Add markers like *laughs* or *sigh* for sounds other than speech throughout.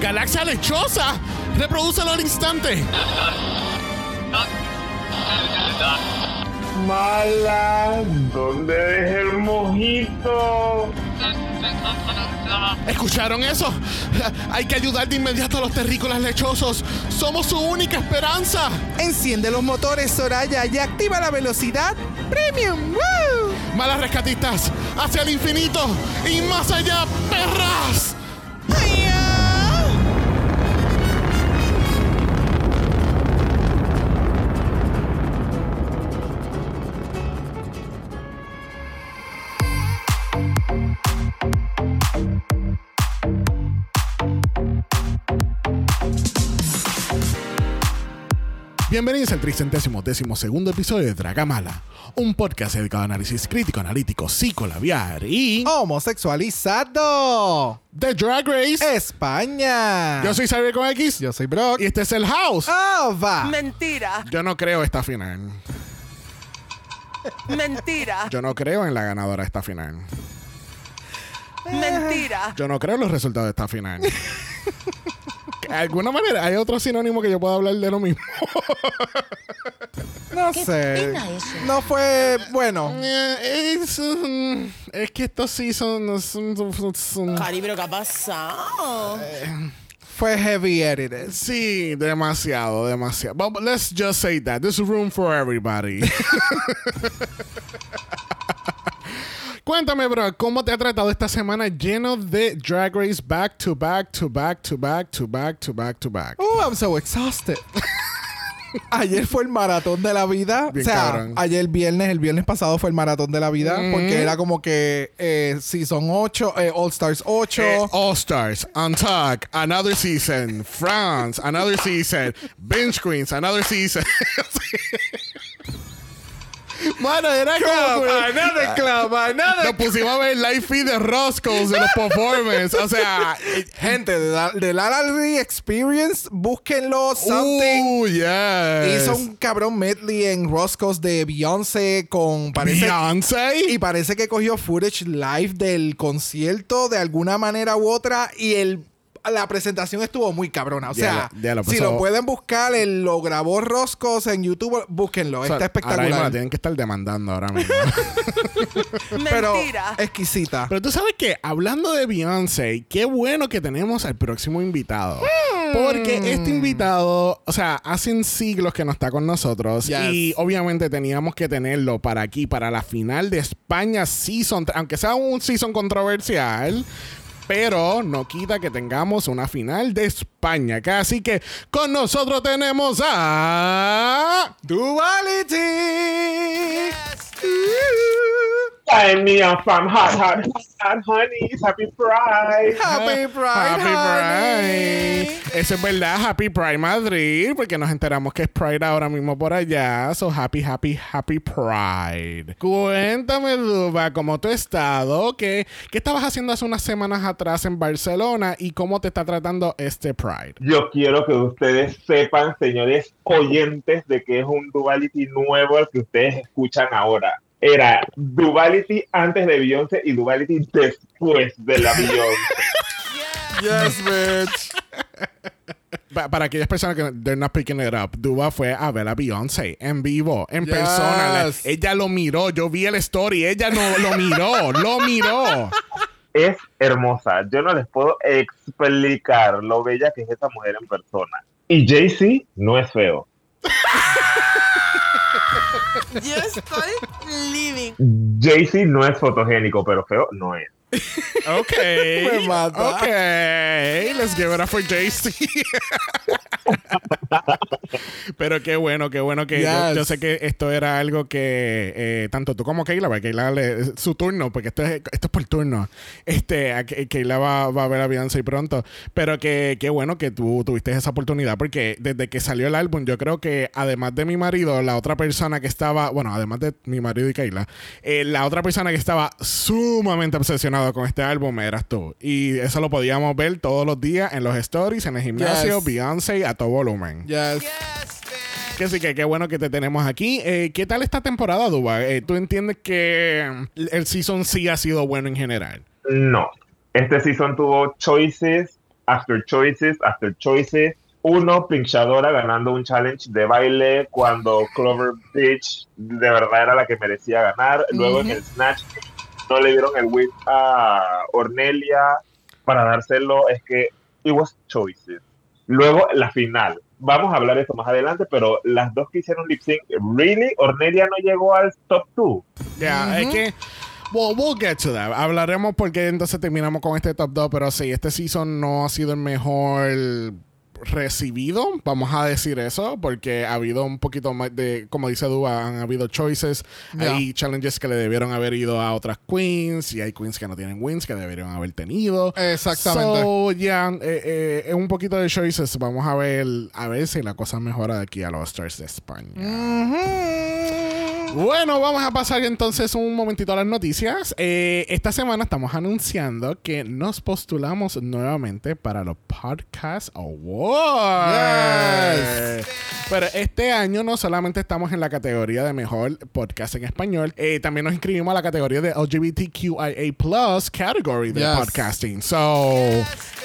galaxia lechosa. Reprodúcelo al instante. Mala, ¿dónde dejé el mojito? ¿Escucharon eso? Hay que ayudar de inmediato a los terrícolas lechosos. Somos su única esperanza. Enciende los motores, Soraya, y activa la velocidad premium. ¡Woo! Malas rescatistas, hacia el infinito y más allá, perras. Bienvenidos al tricentésimo décimo segundo episodio de Dragamala, un podcast dedicado a análisis crítico, analítico, psicolabiar y Homosexualizado. de Drag Race. España. Yo soy Xavier con X Yo soy Brock. y este es el House. Ova. Mentira, Yo no creo esta final. mentira, Yo no creo en la ganadora de esta final. mentira. Yo no creo en los resultados de esta final. *laughs* De alguna manera, hay otro sinónimo que yo pueda hablar de lo mismo. No sé. No fue bueno. Eh, es, um, es que estos sí son. Cari, pero ¿qué ha pasado? Fue heavy edited. Sí, demasiado, demasiado. But let's just say that. There's room for everybody. *laughs* Cuéntame, bro, ¿cómo te ha tratado esta semana lleno de Drag Race back to back to back to back to back to back to back? Oh, I'm so exhausted. Ayer fue el maratón de la vida. Bien o sea, cabrón. ayer viernes, el viernes pasado fue el maratón de la vida. Porque era como que eh, Season 8, eh, All Stars 8. Eh, All Stars, Untuck, another season, France, another season, Binge Queens, another season. *laughs* Mano, era como. another club, another Nos pusimos a ver el live feed de Roscoe's de los performances. O sea, Gente, de la, de la La Land Experience, búsquenlo. Something. Uh, yes. Hizo un cabrón medley en Roscoe's de Beyoncé con. Parece, Beyoncé. y parece que cogió footage live del concierto de alguna manera u otra. Y el. La presentación estuvo muy cabrona. O sea, Ya lo- ya lo si lo pueden buscar, él lo grabó Roscoe's en YouTube, búsquenlo. O sea, Está Ahora mismo la espectacular. tienen que estar demandando ahora mismo. *laughs* *laughs* Pero Mentira. exquisita. Pero tú sabes que, hablando de Beyoncé, qué bueno que tenemos al próximo invitado. Porque este invitado, o sea, hace siglos que no está con nosotros. Yes. Y obviamente teníamos que tenerlo para aquí, para la final de España Season, aunque sea un season controversial. Pero no quita que tengamos una final de España. Así que con nosotros tenemos a. Duality. Sign me up from hot, hot, hot, honeys. Happy Pride. Happy Pride. Happy honey. Pride. Eso es verdad, Happy Pride Madrid, porque nos enteramos que es Pride ahora mismo por allá. So happy, happy, happy Pride. Cuéntame, Duba, cómo tú has estado, qué, qué estabas haciendo hace unas semanas atrás en Barcelona y cómo te está tratando este Pride. Yo quiero que ustedes sepan, señores oyentes, de que es un Duality nuevo el que ustedes escuchan ahora. Era Duality antes de Beyoncé y Duality después de la Beyoncé. *laughs* Yes, bitch. Pa- para aquellas personas que they're not picking it up, Duba fue a ver a Beyoncé en vivo, en Yes. persona. La- ella lo miró, yo vi el story, ella no lo miró, *laughs* lo miró. es hermosa. Yo no les puedo explicar lo bella que es esa mujer en persona. Y Jay-Z no es feo. Yo estoy living. Jay-Z no es fotogénico, pero feo no es. Ok. Me mata. Ok. Let's give it up for JC. Pero qué bueno, qué bueno que yo, Yes. yo sé que esto era algo que eh, tanto tú como Keila, porque Keila le- su turno, porque esto es, esto es por turno. Este, a Ke- Keila va, va a ver a Beyoncé pronto. Pero que qué bueno que tú tuviste esa oportunidad, porque desde que salió el álbum, yo creo que además de mi marido, la otra persona que estaba, bueno, además de mi marido y Keila, eh, la otra persona que estaba sumamente obsesionado con este álbum eras tú. Y eso lo podíamos ver todos los días en los stories, en el gimnasio, Yes. Beyoncé a todo volumen. Yes. Que sí, que qué bueno que te tenemos aquí. Eh, ¿Qué tal esta temporada, Duba? Eh, ¿Tú entiendes que el season sí ha sido bueno en general? No. Este season tuvo choices, after choices, after choices. Uno, Pinchadora ganando un challenge de baile cuando Clover Beach de verdad era la que merecía ganar. Luego en el Snatch no le dieron el win a Ornelia para dárselo. Es que it was choices. Luego la final. Vamos a hablar de esto más adelante, pero las dos que hicieron lip sync, ¿really? ¿Ornelia no llegó al top 2? Ya, es que. Well, we'll get to that. Hablaremos porque entonces terminamos con este top 2, pero sí, este season no ha sido el mejor recibido, vamos a decir eso, porque ha habido un poquito más de, como dice Duba, han habido choices, Ya. hay challenges que le debieron haber ido a otras queens y hay queens que no tienen wins que deberían haber tenido. Exactamente. So, ya, eh, eh, es un poquito de choices. Vamos a ver, a ver si la cosa mejora de aquí a los Stars de España. Ujú. Bueno, vamos a pasar entonces un momentito a las noticias. Eh, esta semana estamos anunciando que nos postulamos nuevamente para los Podcast Awards. Yes. Pero este año no solamente estamos en la categoría de mejor podcast en español, eh, también nos inscribimos a la categoría de LGBTQIA Plus category de Yes. podcasting. So,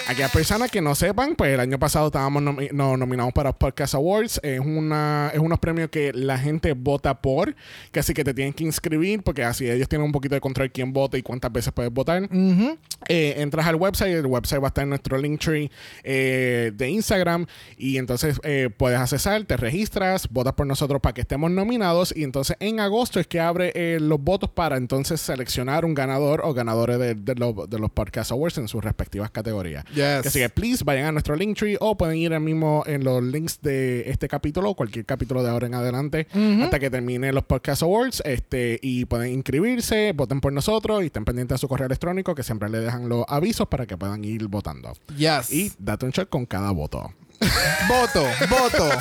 aquellas personas que no sepan, pues el año pasado estábamos nomi- no- nominados para los Podcast Awards. Es, una, es unos premios que la gente vota por, que así que te tienen que inscribir, porque así ellos tienen un poquito de control quién vota y cuántas veces puedes votar. Ujú. Eh, entras al website, el website va a estar en nuestro linktree eh, de Instagram y entonces eh, puedes accesar, te registras, votas por nosotros para que estemos nominados y entonces en agosto es que abre eh, los votos para entonces seleccionar un ganador o ganadores de, de los- de los Podcast Awards en sus respectivas categorías. Yes. Así que please vayan a nuestro linktree o pueden ir al mismo en los links de este capítulo o cualquier capítulo de ahora en adelante hasta que termine los Podcast Awards este y pueden inscribirse, voten por nosotros y estén pendientes de su correo electrónico que siempre le dejan los avisos para que puedan ir votando. Yes. Y date un check con cada voto. *laughs* voto, voto. *laughs*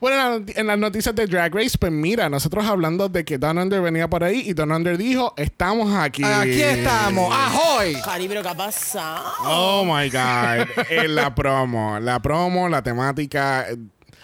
Bueno, en las noticias de Drag Race, pues mira, nosotros hablando de que Don Under venía por ahí y Don Under dijo, estamos aquí. Aquí estamos. ¡Ahoy! Cari, pero ¿qué ha pasado? Oh my God. Eh, la promo, la promo, la temática.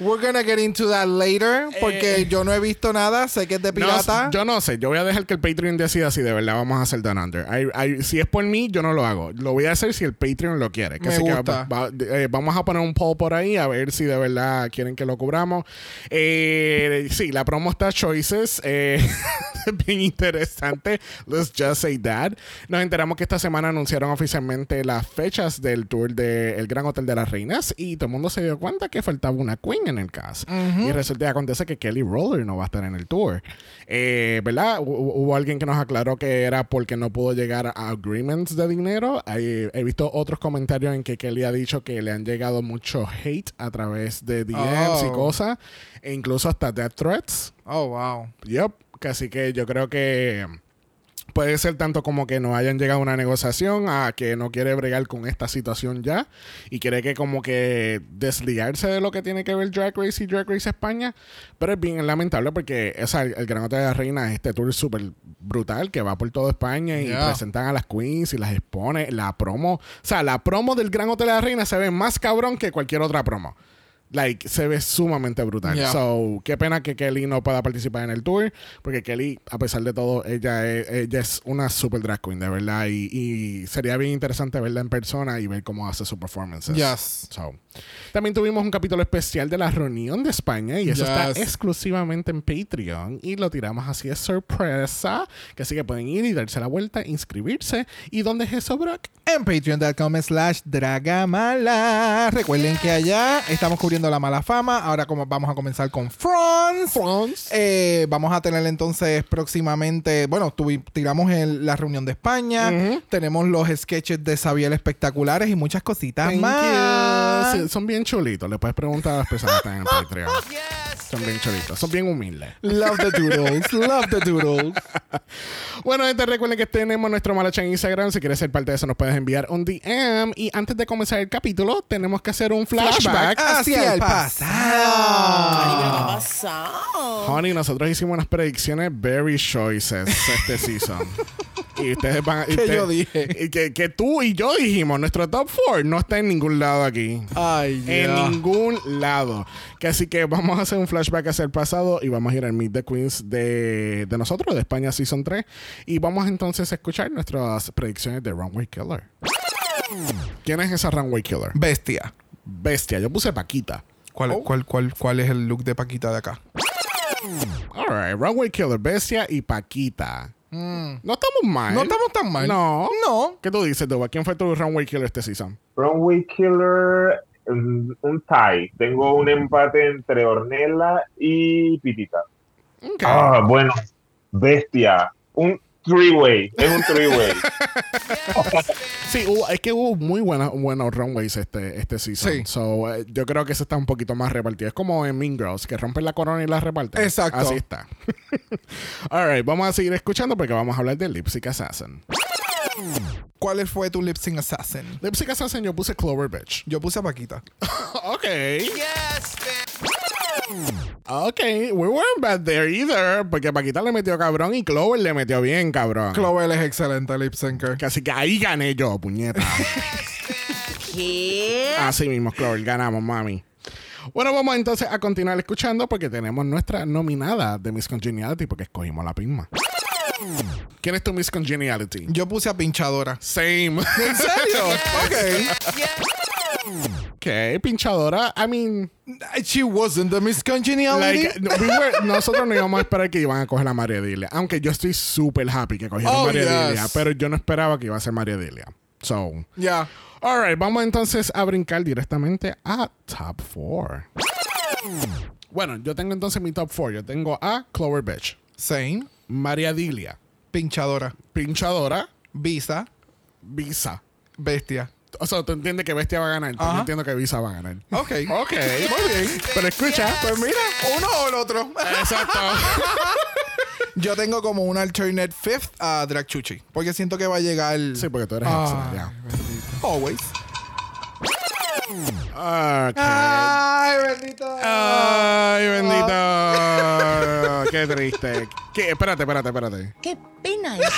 We're gonna get into that later porque Eh. yo no he visto nada, sé que es de No, pirata. yo no sé, yo voy a dejar que el Patreon decida si de verdad vamos a hacer Down Under. Hay- hay- si es por mí, yo no lo hago. Lo voy a hacer si el Patreon lo quiere. Que Me así que gusta. va- va- eh, vamos a poner un poll por ahí a ver si de verdad quieren que lo cubramos. Eh, sí, la promo está Choices. eh, *laughs* bien interesante. Let's just say that. Nos enteramos que esta semana anunciaron oficialmente las fechas del tour del Gran Hotel de las Reinas y todo el mundo se dio cuenta que faltaba una queen en el cast. Y resulta y acontece que Kelly Roller no va a estar en el tour. Eh, ¿Verdad? Hu- hu- Hubo alguien que nos aclaró que era porque no pudo llegar a agreements de dinero. He visto otros comentarios en que Kelly ha dicho que le han llegado mucho hate a través de DMs y Oh. cosas, e incluso hasta death threats. Oh, wow. Yep. Así que yo creo que puede ser tanto como que no hayan llegado a una negociación a que no quiere bregar con esta situación ya y quiere que como que desligarse de lo que tiene que ver Drag Race y Drag Race España. Pero es bien lamentable porque o sea, el, el Gran Hotel de la Reina es este tour súper brutal que va por toda España y Yeah. presentan a las queens y las expone. La promo, o sea, la promo del Gran Hotel de la Reina se ve más cabrón que cualquier otra promo. Like, se ve sumamente brutal. Yeah. So, qué pena que Kelly no pueda participar en el tour, porque Kelly, a pesar de todo, ella es, ella es una super drag queen, de verdad. Y, y sería bien interesante verla en persona y ver cómo hace su performance. Yes. So, También tuvimos un capítulo especial de la reunión de España y eso está Yes. exclusivamente en Patreon y lo tiramos así de sorpresa. Que así que pueden ir y darse la vuelta, inscribirse. ¿Y dónde es eso, Brock? En patreon.com slash dragamala. Recuerden que allá estamos cubriendo la mala fama. Ahora como vamos a comenzar con France. France. Eh, vamos a tener entonces próximamente, bueno, tuvi- tiramos el- la reunión de España, tenemos los sketches de Sabiel espectaculares y muchas cositas Thank más. Sí, son bien chulitos. Le puedes preguntar a las personas que están en Patreon. *laughs* Son bien chulitos. Son bien humildes. Love the doodles, love the doodles. *laughs* Bueno, gente, recuerden que tenemos nuestro Malacha en Instagram. Si quieres ser parte de eso, nos puedes enviar un DM. Y antes de comenzar el capítulo, tenemos que hacer un flashback. hacia el pasado. ¿qué ha pasado? Honey, nosotros hicimos unas predicciones very choices este season. y ustedes van a. y *laughs* ¿Qué ustedes- yo dije? y que, que tú y yo dijimos, nuestro top 4 no está en ningún lado aquí. Ay, En ningún lado. Que así que vamos a hacer un flashback hacia el pasado y vamos a ir al Meet the Queens de, de nosotros, de España Season 3. Y vamos entonces a escuchar nuestras predicciones de Runway Killer. ¿Quién es esa Runway Killer? Bestia. Bestia. Yo puse Paquita. ¿Cuál, Oh. cuál, cuál, ¿Cuál es el look de Paquita de acá? Alright, Runway Killer, Bestia y Paquita. No estamos mal. Mm. No estamos tan mal. No. No. ¿Qué tú dices, Duba? ¿Quién fue tu Runway Killer este season? Runway Killer, mm, un tie. Tengo un empate entre Ornella y Pitita. Ah, bueno, bestia. Un three-way. Es un three-way. *laughs* Sí, hubo- es que hubo muy buenas, buenos runways este, este season. Sí. So, eh, yo creo que eso está un poquito más repartido. Es como en Mean Girls, que rompen la corona y la reparten. Exacto. Así está. *laughs* Alright, vamos a seguir escuchando porque vamos a hablar de Lipstick Assassin. ¿Cuál fue tu lip sync assassin? Lipstick Assassin yo puse Clover Bitch. Yo puse a Paquita. *laughs* ok. Ok, we weren't bad there either. Porque Paquita le metió cabrón y Clover le metió bien cabrón. Clover es excelente lip syncer. Que Así que ahí gané yo, puñeta. ¿Qué? Así mismo, Clover, ganamos, mami. Bueno, vamos entonces a continuar escuchando porque tenemos nuestra nominada de Miss Congeniality porque escogimos la misma. ¿Quién es tu Miss Congeniality? Yo puse a pinchadora. Same. ¿En serio? *laughs* ok. ¿Qué? Pinchadora. I mean, She wasn't the Miss Congeniality. like, no, we were- nosotros no íbamos a esperar que iban a coger a María Dilia. Aunque yo estoy súper happy que cogieron Oh, María yes. Dilia. Pero yo no esperaba que iba a ser María Dilia. So, Ya. Alright, vamos entonces a brincar directamente a Top 4. Bueno, yo tengo entonces mi Top 4. Yo tengo a Clover Bitch, Same. María Dilia, Pinchadora. Pinchadora, Visa. Visa. Bestia. O sea, tú entiendes que Bestia va a ganar. pero. Yo entiendo que Visa va a ganar. Ok. Ok. Muy bien. Pero escucha. Pues mira, uno o el otro. Exacto. *laughs* Yo tengo como un alternate fifth a Drag Chuchi. Porque siento que va a llegar. Sí, porque tú eres extra, ya. Always. Ay, bendito. Ay, bendito. Qué triste. ¿Qué? Espérate, espérate, espérate. Qué pena es. *laughs*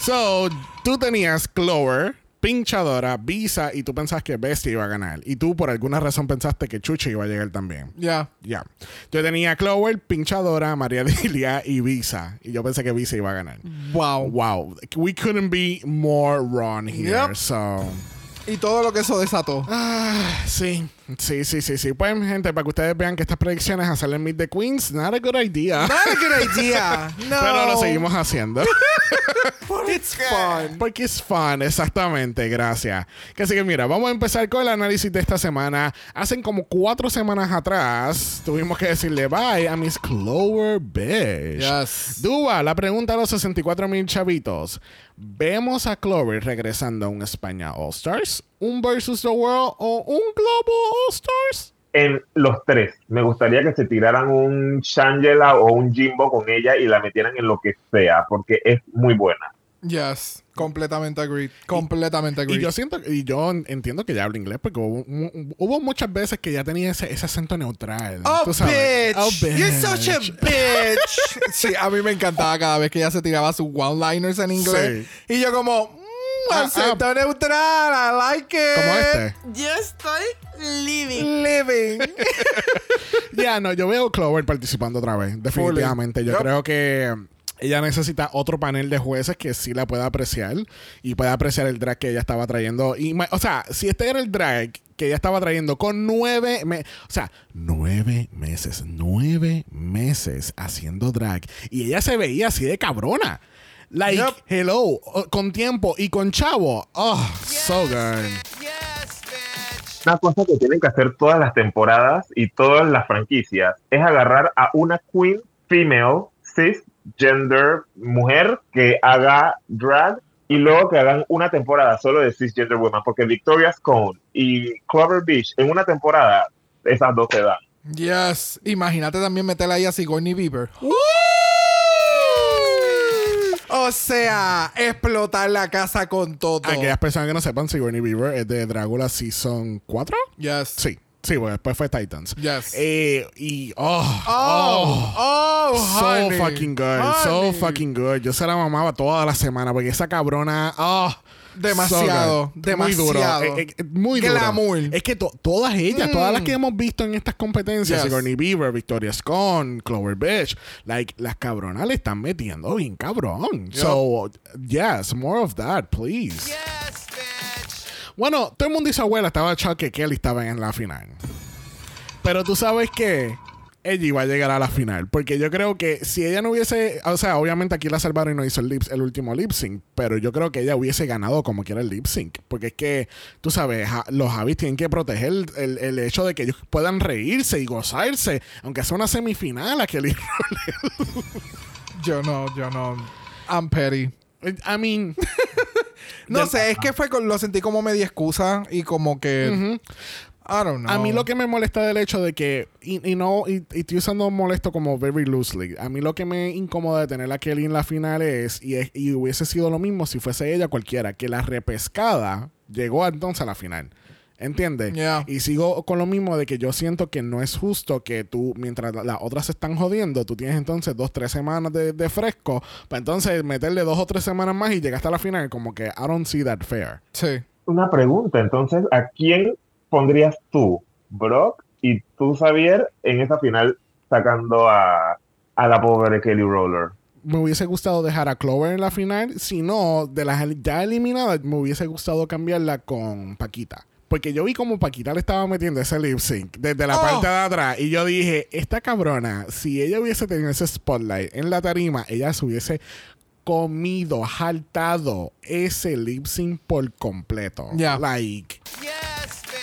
So, tú tenías Clover, Pinchadora, Visa y tú pensabas que Bestia iba a ganar. Y tú por alguna razón pensaste que Chuchi iba a llegar también. Ya. Ya. Yo tenía Clover, Pinchadora, María Dilia y Visa. Y yo pensé que Visa iba a ganar. Wow. Wow. We couldn't be more wrong here. Yep. So. Y todo lo que eso desató. Ah, sí. Sí, sí, sí, sí. Pues, gente, para que ustedes vean que estas predicciones hacerle en Meet the Queens, not a good idea. Not a good idea. No. *laughs* Pero lo seguimos haciendo. *laughs* It's fun. Porque es fun, exactamente, gracias. Que así que mira, vamos a empezar con el análisis de esta semana. Hacen como cuatro semanas atrás, tuvimos que decirle bye a Miss Clover Bitch. Yes. Dúa, la pregunta a los 64 mil chavitos. ¿Vemos a Clover regresando a un España All Stars, un Versus the World o un Global All Stars? En los tres, me gustaría que se tiraran un Shangela o un Jimbo con ella y la metieran en lo que sea, porque es muy buena. Yes. Completamente agreed. Completamente agreed. Y yo siento, y yo entiendo que ya habla inglés porque hubo, hubo muchas veces que ya tenía ese, ese acento neutral. Oh, tú sabes. bitch. Oh, You're such a bitch. bitch. *laughs* sí, a mí me encantaba cada vez que ella se tiraba sus one-liners en inglés. Y yo como, mm, Ah, acento neutral, I like it. Como este. Yo estoy living. Living. *laughs* Ya, no, yo veo Clover participando otra vez, definitivamente. Yo creo que ella necesita otro panel de jueces que sí la pueda apreciar y pueda apreciar el drag que ella estaba trayendo. Y, o sea, si este era el drag que ella estaba trayendo con nueve, me- o sea, nueve meses, nueve meses haciendo drag y ella se veía así de cabrona. Like, Yep. hello, oh, con tiempo y con chavo. Oh, so good. Una cosa que tienen que hacer todas las temporadas y todas las franquicias es agarrar a una queen female, cisgender mujer que haga drag y luego que hagan una temporada solo de cisgender woman, porque Victoria Scone y Clover Beach en una temporada, esas dos se dan. Yes. Imagínate también meterla ahí a Sigourney Beaver. O sea, explotar la casa con todo. Aquellas personas que no sepan, Sigourney Beaver es de Dragula Season 4. Yes. Sí, sí, bueno, después fue Titans. Yes. Eh, y, oh, Oh, oh, oh, so honey. fucking good, so fucking good. Yo se la mamaba toda la semana porque esa cabrona, oh, Demasiado, so good. Muy duro, demasiado. eh, eh, muy duro. Glamour. Es que to- todas ellas, todas Mm. las que hemos visto en estas competencias, Yes. Sigourney Beaver, Victoria Scone, Clover Beach, like, las cabronas le están metiendo bien cabrón. So, yes, more of that, please. Bueno, todo el mundo y su abuela estaba echado que Kelly estaba en la final. Pero tú sabes que ella iba a llegar a la final. Porque yo creo que si ella no hubiese. O sea, obviamente aquí la salvaron y no hizo el, lip- el último lip sync. Pero yo creo que ella hubiese ganado como quiera el lip sync. Porque es que, tú sabes, ja- los Javis tienen que proteger el, el- el hecho de que ellos puedan reírse y gozarse. Aunque sea una semifinal a Kelly *laughs* Yo no, yo no. I'm petty. I mean. *laughs* No sé, es que fue con- lo sentí como media excusa y como que. I don't know. A mí lo que me molesta del hecho de que, y, y no, y, y estoy usando molesto como very loosely, a mí lo que me incomoda de tener a Kelly en la final es, y, es- y hubiese sido lo mismo si fuese ella cualquiera, que la repescada llegó entonces a la final. ¿Entiendes? Yeah. Y sigo con lo mismo de que yo siento que no es justo que tú, mientras la- las otras se están jodiendo, tú tienes entonces dos, tres semanas de, de fresco, para entonces meterle dos o tres semanas más y llegaste a la final, como que I don't see that fair. Sí. Una pregunta, entonces, ¿a quién pondrías tú, Brock y tú, Xavier, en esa final sacando a, a la pobre Kelly Roller? me hubiese gustado dejar a Clover en la final. Si no, de las el- ya eliminadas, me hubiese gustado cambiarla con Paquita. Porque yo vi como Paquita le estaba metiendo ese lip sync desde la Oh. parte de atrás. Y yo dije, esta cabrona, si ella hubiese tenido ese spotlight en la tarima, ella se hubiese comido, jaltado ese lip sync por completo. Ya. Like.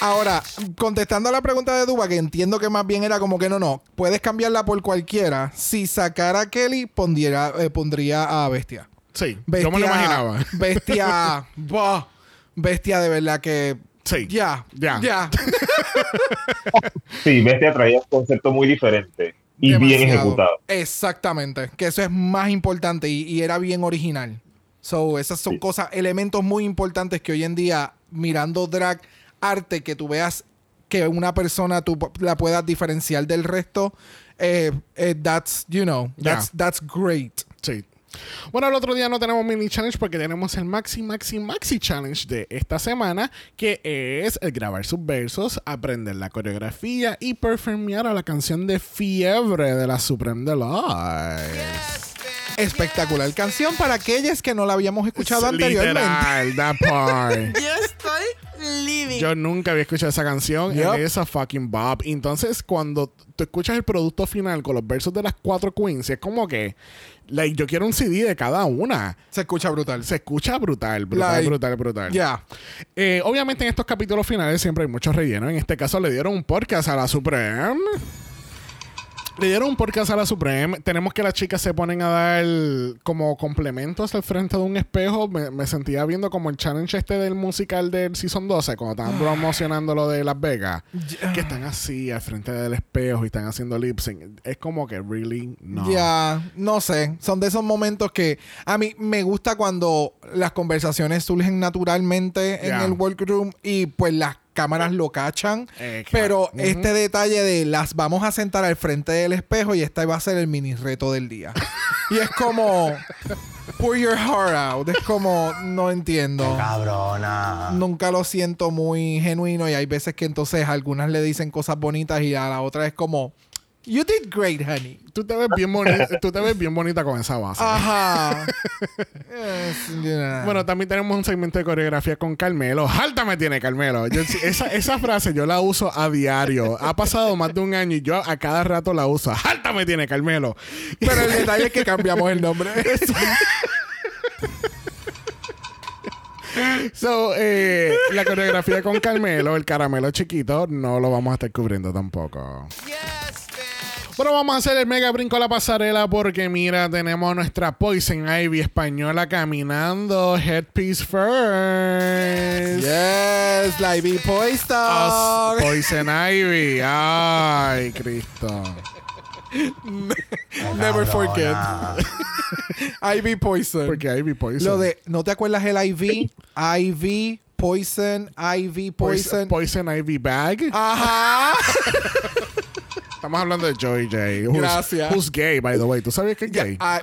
Ahora, contestando a la pregunta de Duba, que entiendo que más bien era como que no, no, puedes cambiarla por cualquiera. Si sacara a Kelly, pondría, eh, pondría a Bestia. Sí, Bestia yo me lo imaginaba. Bestia. *laughs* bah, bestia de verdad que. Sí. Ya. Ya. Ya. *laughs* Sí, Bestia traía un concepto muy diferente y bien ejecutado. Exactamente. Que eso es más importante y, y era bien original. So, esas son Sí. cosas, elementos muy importantes que hoy en día, mirando drag arte, que tú veas que una persona tú la puedas diferenciar del resto, eh, eh, that's, you know, that's, that's great. Sí. Bueno, el otro día no tenemos mini challenge porque tenemos el maxi, maxi, maxi challenge de esta semana, que es el grabar sus versos, aprender la coreografía y performear a la canción de Fiebre de la Supreme Deluxe. Espectacular canción para aquellas que no la habíamos escuchado anteriormente. Literal, that part. *laughs* Yo estoy living. Yo nunca había escuchado esa canción. Yup. and it's a fucking bop. Entonces, cuando tú escuchas el producto final con los versos de las cuatro queens, es como que, like, yo quiero un CD de cada una. Se escucha brutal. Se escucha brutal, brutal, Like, brutal, brutal. Ya. Eh, obviamente en estos capítulos finales siempre hay mucho relleno. En este caso le dieron un podcast a la Supreme. Le dieron un podcast a la Supreme. Tenemos que las chicas se ponen a dar como complementos al frente de un espejo. Me, me sentía viendo como el challenge este del musical del Season 12, cuando estaban promocionando lo de Las Vegas. Que están así al frente del espejo y están haciendo lip sync. Es como que, really, no. Ya, no sé. Son de esos momentos que a mí me gusta cuando las conversaciones surgen naturalmente en el workroom y pues las cámaras lo cachan. Pero este detalle de las vamos a sentar al frente del espejo y este va a ser el mini reto del día. *laughs* y es como, pour your heart out. Es como, no entiendo. Cabrona. Nunca lo siento muy genuino y hay veces que entonces algunas le dicen cosas bonitas y a la otra es como, You did great, honey. Tú te ves bien bonita, *laughs* tú te ves bien bonita con esa base. Ajá. *laughs* Yes, yeah. Bueno, también tenemos un segmento de coreografía con Carmelo. ¡Alta me tiene Carmelo! Yo- esa, esa frase yo la uso a diario. Ha pasado más de un año y yo a cada rato la uso. ¡Alta me tiene Carmelo! Pero el detalle es que cambiamos el nombre. *laughs* So, eh, la coreografía con Carmelo, el caramelo chiquito, no lo vamos a estar cubriendo tampoco. Pero vamos a hacer el mega brinco a la pasarela porque mira, tenemos nuestra Poison Ivy española caminando headpiece first. yes, la Ivy Us- Poiston. Poison Ivy. Ay, Cristo. *laughs* Never forget. Ivy Poison. Porque Ivy Poison. Lo de, ¿no te acuerdas el IV? IV, Poison, IV, Poison, Poison. Poison Ivy Bag. Ajá. *laughs* Estamos hablando de Joy J. Who's, Gracias. Who's gay, by the way. ¿Tú sabías que es gay? Ah,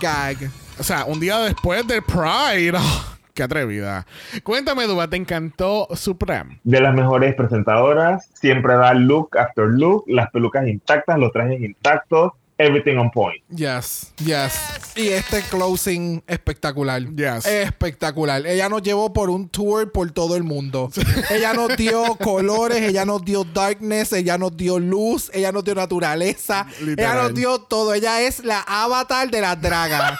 gag. *gasps* O sea, un día después del Pride. *gasps* ¡Qué atrevida! Cuéntame, Duba, ¿te encantó Supreme? De las mejores presentadoras, siempre da look after look, las pelucas intactas, los trajes intactos, everything on point. Yes, yes. Y este closing espectacular. Yes. Espectacular. Ella nos llevó por un tour por todo el mundo. ella nos dio colores, ella nos dio darkness, ella nos dio luz, ella nos dio naturaleza, Literal. ella nos dio todo. Ella es la avatar de las dragas.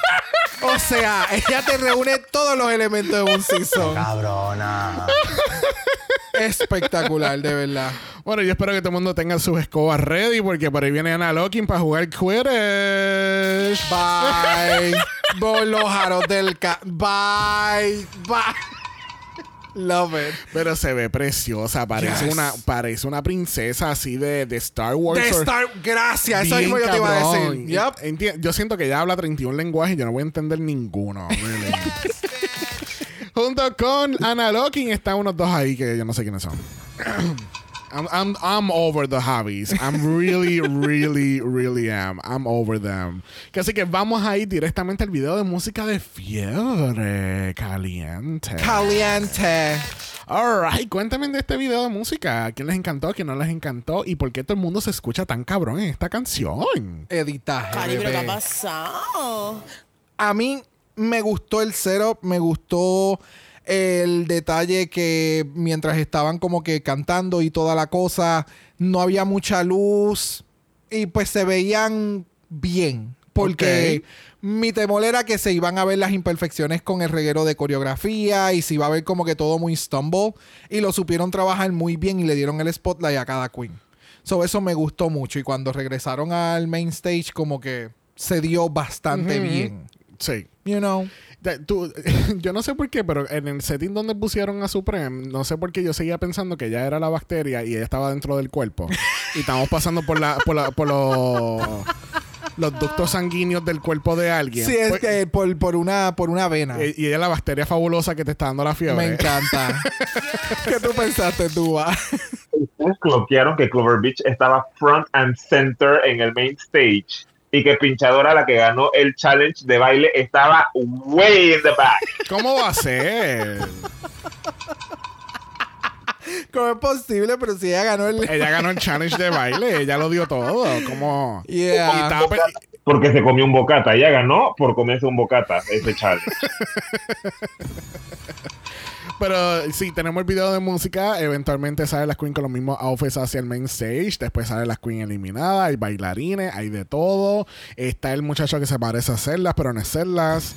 O sea, ella te reúne todos los elementos de un season. Cabrona. Espectacular, de verdad. Bueno, yo espero que todo el mundo tenga sus escobas ready porque por ahí viene Ana Locking para jugar Quidditch. Bye. Por los aros del ca. Bye. Bye. Love it. Pero se ve preciosa, parece Yes. una parece una princesa así de, de Star Wars. De Star. Gracias. Eso mismo yo te iba a decir. Yep. Enti- Yo siento que ella habla 31 lenguajes y yo no voy a entender ninguno. really. *laughs* Junto con Ana Locking están unos dos ahí que yo no sé quiénes son. *clears throat* I'm, I'm, I'm over the hobbies. I'm really, *laughs* really, really am. I'm over them. Así que vamos a ir directamente al video de música de Fiebre Caliente. Caliente. Alright, cuéntame de este video de música. ¿A quién les encantó? ¿A quién no les encantó? ¿Y por qué todo el mundo se escucha tan cabrón en esta canción? Editaje. Calibre, ¿qué ha pasado? A mí me gustó el setup, me gustó el detalle que mientras estaban como que cantando y toda la cosa, no había mucha luz y pues se veían bien. Porque mi temor era que se iban a ver las imperfecciones con el reguero de coreografía y se iba a ver como que todo muy stumble. Y lo supieron trabajar muy bien y le dieron el spotlight a cada queen. So, eso me gustó mucho. Y cuando regresaron al main stage, como que se dio bastante bien. Sí. You know. De- tú- *laughs* yo no sé por qué, pero en el setting donde pusieron a Supreme, no sé por qué yo seguía pensando que ella era la bacteria y ella estaba dentro del cuerpo. y estamos pasando por la, por la- por los, los ductos sanguíneos del cuerpo de alguien. Sí, es Pues- que por, por una, por una vena. eh, y ella es la bacteria fabulosa que te está dando la fiebre. Me encanta. *laughs* ¿Qué tú pensaste, Dua? Ustedes cloquearon que Clover Beach estaba front and center en el main stage y que Pinchadora, la que ganó el challenge de baile, estaba way in the back. ¿Cómo va a ser? ¿Cómo es posible? Pero si ella ganó el... ella ganó el challenge de baile, ella lo dio todo. Como. Y Yeah. pe- Porque se comió un bocata. Ella ganó por comerse un bocata ese challenge. *laughs* Pero sí, tenemos el video de música. Eventualmente sale las queen con los mismos outfits hacia el main stage. Después sale las queen eliminadas. Hay bailarines, hay de todo. Está el muchacho que se parece a hacerlas, pero no es hacerlas.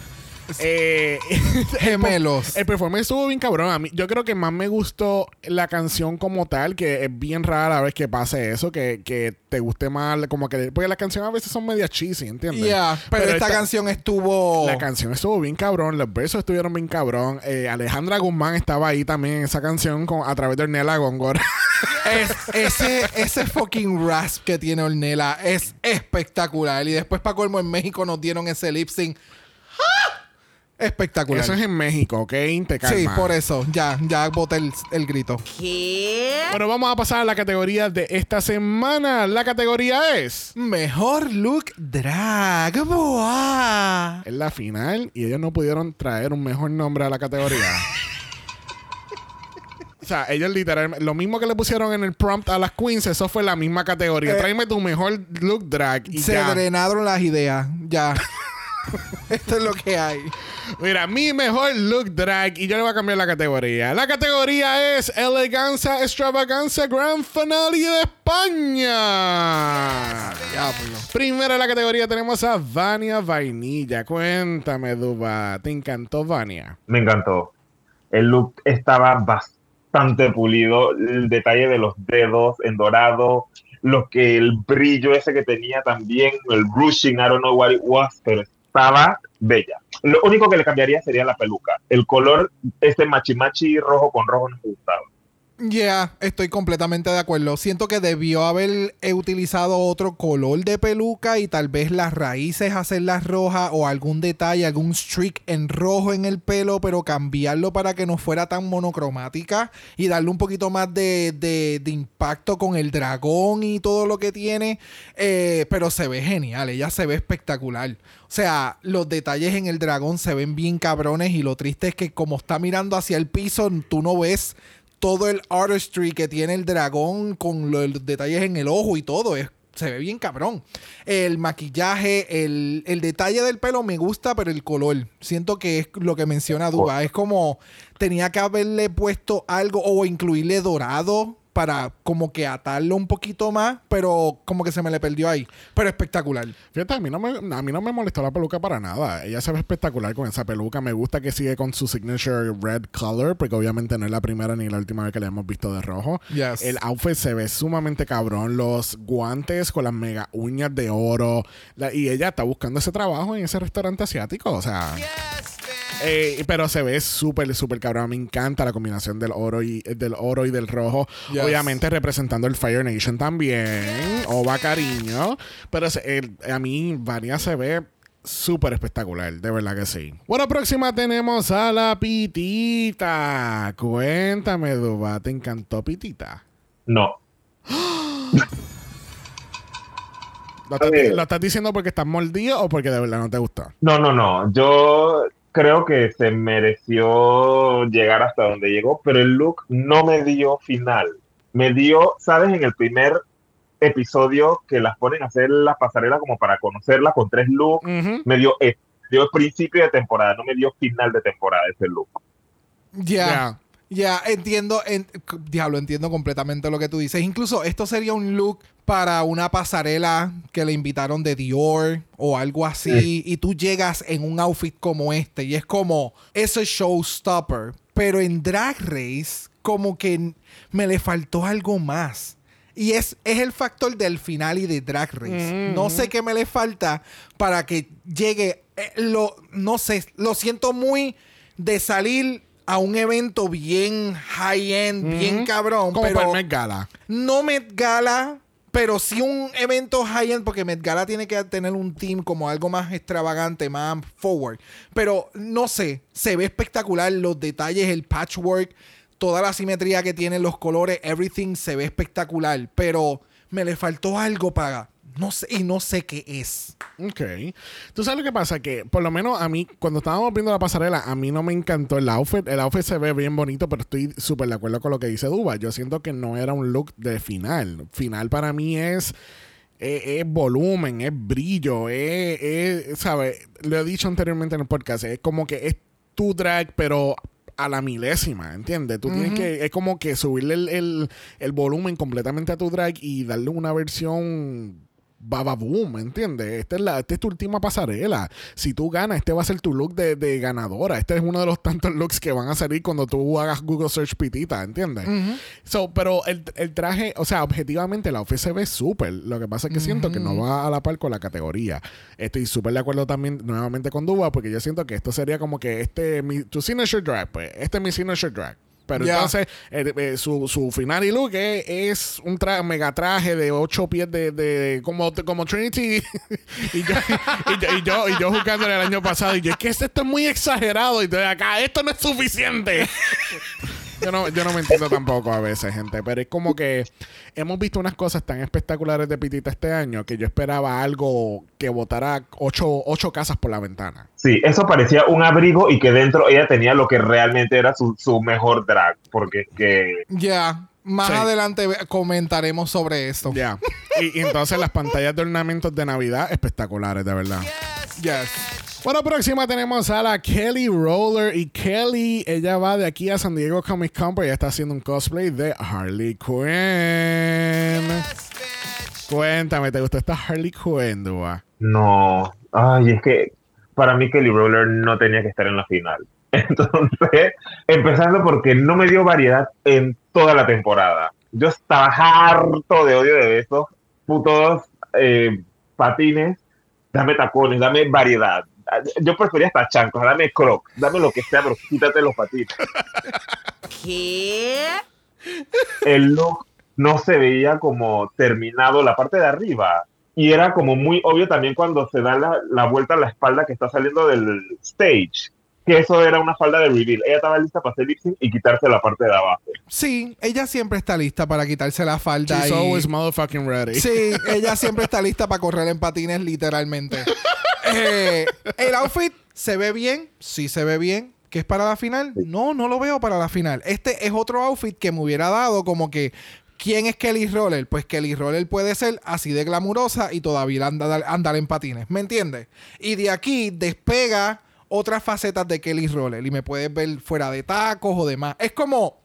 Eh, *laughs* Gemelos. el performance estuvo bien cabrón. A mí, yo creo que más me gustó la canción como tal, que es bien rara la vez que pase eso, que, que te guste más, como que... Porque las canciones a veces son media cheesy, ¿entiendes? Yeah, pero, esta, canción estuvo... La canción estuvo bien cabrón, los versos estuvieron bien cabrón. Eh, Alejandra Guzmán estaba ahí también en esa canción con, a través de Ornella Góngora. *laughs* Es- ese, ese fucking rasp que tiene Ornella es espectacular. Y después, para colmo, en México nos dieron ese lip sync. ¡Ah! Espectacular. Eso es en México, ¿ok? Te calma. Sí, por eso. Ya, ya boté el, el grito. ¿Qué? Bueno, vamos a pasar a la categoría de esta semana. La categoría es... Mejor look drag. Boa. Es la final y ellos no pudieron traer un mejor nombre a la categoría. *laughs* O sea, ellos literalmente, lo mismo que le pusieron en el prompt a las queens, eso fue la misma categoría. Eh, Tráeme tu mejor look drag y Se ya. drenaron las ideas. Ya. *laughs* *laughs* Esto es lo que hay. Mira, mi mejor look drag y yo le voy a cambiar la categoría. La categoría es Eleganza Extravaganza Grand Finale de España. Diablo. Primero en la categoría tenemos a Vania Vainilla. Cuéntame, Duba. ¿Te encantó Vania? Me encantó. El look estaba bastante pulido. El detalle de los dedos en dorado. Lo que el brillo ese que tenía también. El brushing, I don't know what it was, pero estaba bella. Lo único que le cambiaría sería la peluca. El color, ese machimachi rojo con rojo no me gustaba. Ya, estoy completamente de acuerdo. Siento que debió haber eh, utilizado otro color de peluca y tal vez las raíces hacerlas rojas o algún detalle, algún streak en rojo en el pelo, pero cambiarlo para que no fuera tan monocromática y darle un poquito más de, de- de impacto con el dragón y todo lo que tiene. Eh, pero se ve genial, ella se ve espectacular. O sea, los detalles en el dragón se ven bien cabrones y lo triste es que como está mirando hacia el piso, tú no ves todo el artistry que tiene el dragón con lo- los detalles en el ojo y todo. Es, se ve bien cabrón. El maquillaje, el, el detalle del pelo me gusta, pero el color. Siento que es lo que menciona Duba. Es como tenía que haberle puesto algo o incluirle dorado para como que atarlo un poquito más, pero como que se me le perdió ahí. Pero espectacular. Fíjate, a mí, no me, a mí no me molestó la peluca para nada. Ella se ve espectacular con esa peluca. Me gusta que sigue con su signature red color, porque obviamente no es la primera ni la última vez que la hemos visto de rojo. Yes. El outfit se ve sumamente cabrón. Los guantes con las mega uñas de oro. La- y ella está buscando ese trabajo en ese restaurante asiático. O sea. Eh, pero se ve súper, súper cabrón. Me encanta la combinación del oro y del oro y del rojo. Yes. Obviamente representando el Fire Nation también. Oba cariño. Pero se- el- a mí Vania se ve súper espectacular. De verdad que sí. Bueno, próxima tenemos a la Pitita. Cuéntame, Duba. ¿Te encantó Pitita? No. *gasps* ¿Lo estás. ¿Lo estás diciendo porque estás mordido o porque de verdad no te gustó? No, no, no. Yo creo que se mereció llegar hasta donde llegó, pero el look no me dio final. Me dio, ¿sabes? En el primer episodio que las ponen a hacer la pasarela como para conocerla con tres looks, me dio, eh, dio principio de temporada, no me dio final de temporada ese look. Ya. Ya. Ya, entiendo, en- diablo, entiendo completamente lo que tú dices. Incluso esto sería un look para una pasarela que le invitaron de Dior o algo así y tú llegas en un outfit como este y es como ese showstopper, pero en Drag Race como que me le faltó algo más. Y es, es el factor del final y de Drag Race. No sé qué me le falta para que llegue. eh, lo, no sé, lo siento muy de salir a un evento bien high-end, bien cabrón. Como pero para el Met Gala. no Met Gala, pero sí un evento high-end, porque Met Gala tiene que tener un team como algo más extravagante, más forward. Pero no sé, se ve espectacular los detalles, el patchwork, toda la simetría que tienen los colores, everything se ve espectacular. Pero me le faltó algo para. No sé, y no sé qué es. Ok. Tú sabes lo que pasa, que por lo menos a mí, cuando estábamos viendo la pasarela, a mí no me encantó el outfit. El outfit se ve bien bonito, pero estoy súper de acuerdo con lo que dice Duba. Yo siento que no era un look de final. Final para mí es... Es, es volumen, es brillo, es, es, ¿sabes? Lo he dicho anteriormente en el podcast, es como que es tu drag, pero a la milésima, ¿entiendes? Tú tienes que, es como que subirle el, el, el volumen completamente a tu drag y darle una versión Baba Boom, ¿entiendes? Esta es, la, esta es tu última pasarela. Si tú ganas, este va a ser tu look de, de ganadora. Este es uno de los tantos looks que van a salir cuando tú hagas Google Search Pitita, ¿entiendes? so, pero el, el traje, o sea, objetivamente la outfit se ve súper. Lo que pasa es que siento que no va a la par con la categoría. Estoy súper de acuerdo también nuevamente con Duba porque yo siento que esto sería como que este, mi, tu signature drag, pues. Este es mi signature drag. Pero Ya. entonces, eh, eh, su, su final y look es, es un tra mega traje de ocho pies de, de como, como Trinity. *laughs* y, yo, y, yo, y, yo, y yo jugándole el año pasado. Y yo, es que esto es muy exagerado. Y entonces acá, esto no es suficiente. Yo no, yo no me entiendo tampoco a veces, gente. Pero es como que hemos visto unas cosas tan espectaculares de Pitita este año que yo esperaba algo que botara ocho, ocho casas por la ventana. Sí, eso parecía un abrigo y que dentro ella tenía lo que realmente era su, su mejor drag. Porque es que. Ya. Más Sí. adelante comentaremos sobre esto. Ya. Y, y entonces las pantallas de ornamentos de Navidad espectaculares, de verdad. Yes. Bueno, próxima tenemos a la Kelly Roller. Y Kelly, ella va de aquí a San Diego Comic Con, pero ella está haciendo un cosplay de Harley Quinn. Cuéntame, ¿te gustó esta Harley Quinn, Dua? No. Ay, es que para mí Kelly Roller no tenía que estar en la final. *laughs* Entonces, empezando porque no me dio variedad en toda la temporada. Yo estaba harto de odio de esos putos eh, patines. Dame tacones, dame variedad. Yo prefería hasta chancos, dame crocs, dame lo que sea, pero quítate los patines. ¿Qué? el look no se veía como terminado la parte de arriba. Y era como muy obvio también cuando se da la, la vuelta a la espalda que está saliendo del stage. Que eso era una falda de reveal. Ella estaba lista para hacer lip sync y quitarse la parte de abajo. Sí, ella siempre está lista para quitarse la falda. She's y- always motherfucking ready. Sí, *laughs* ella siempre está lista para correr en patines, literalmente. Eh, el outfit se ve bien, sí se ve bien. ¿Que es para la final? No, no lo veo para la final. Este es otro outfit que me hubiera dado como que. ¿Quién es Kelly Roller? Pues Kelly Roller puede ser así de glamurosa y todavía andar, andar en patines. ¿Me entiendes? Y de aquí despega otras facetas de Kelly Roller y me puedes ver fuera de tacos o demás. Es como.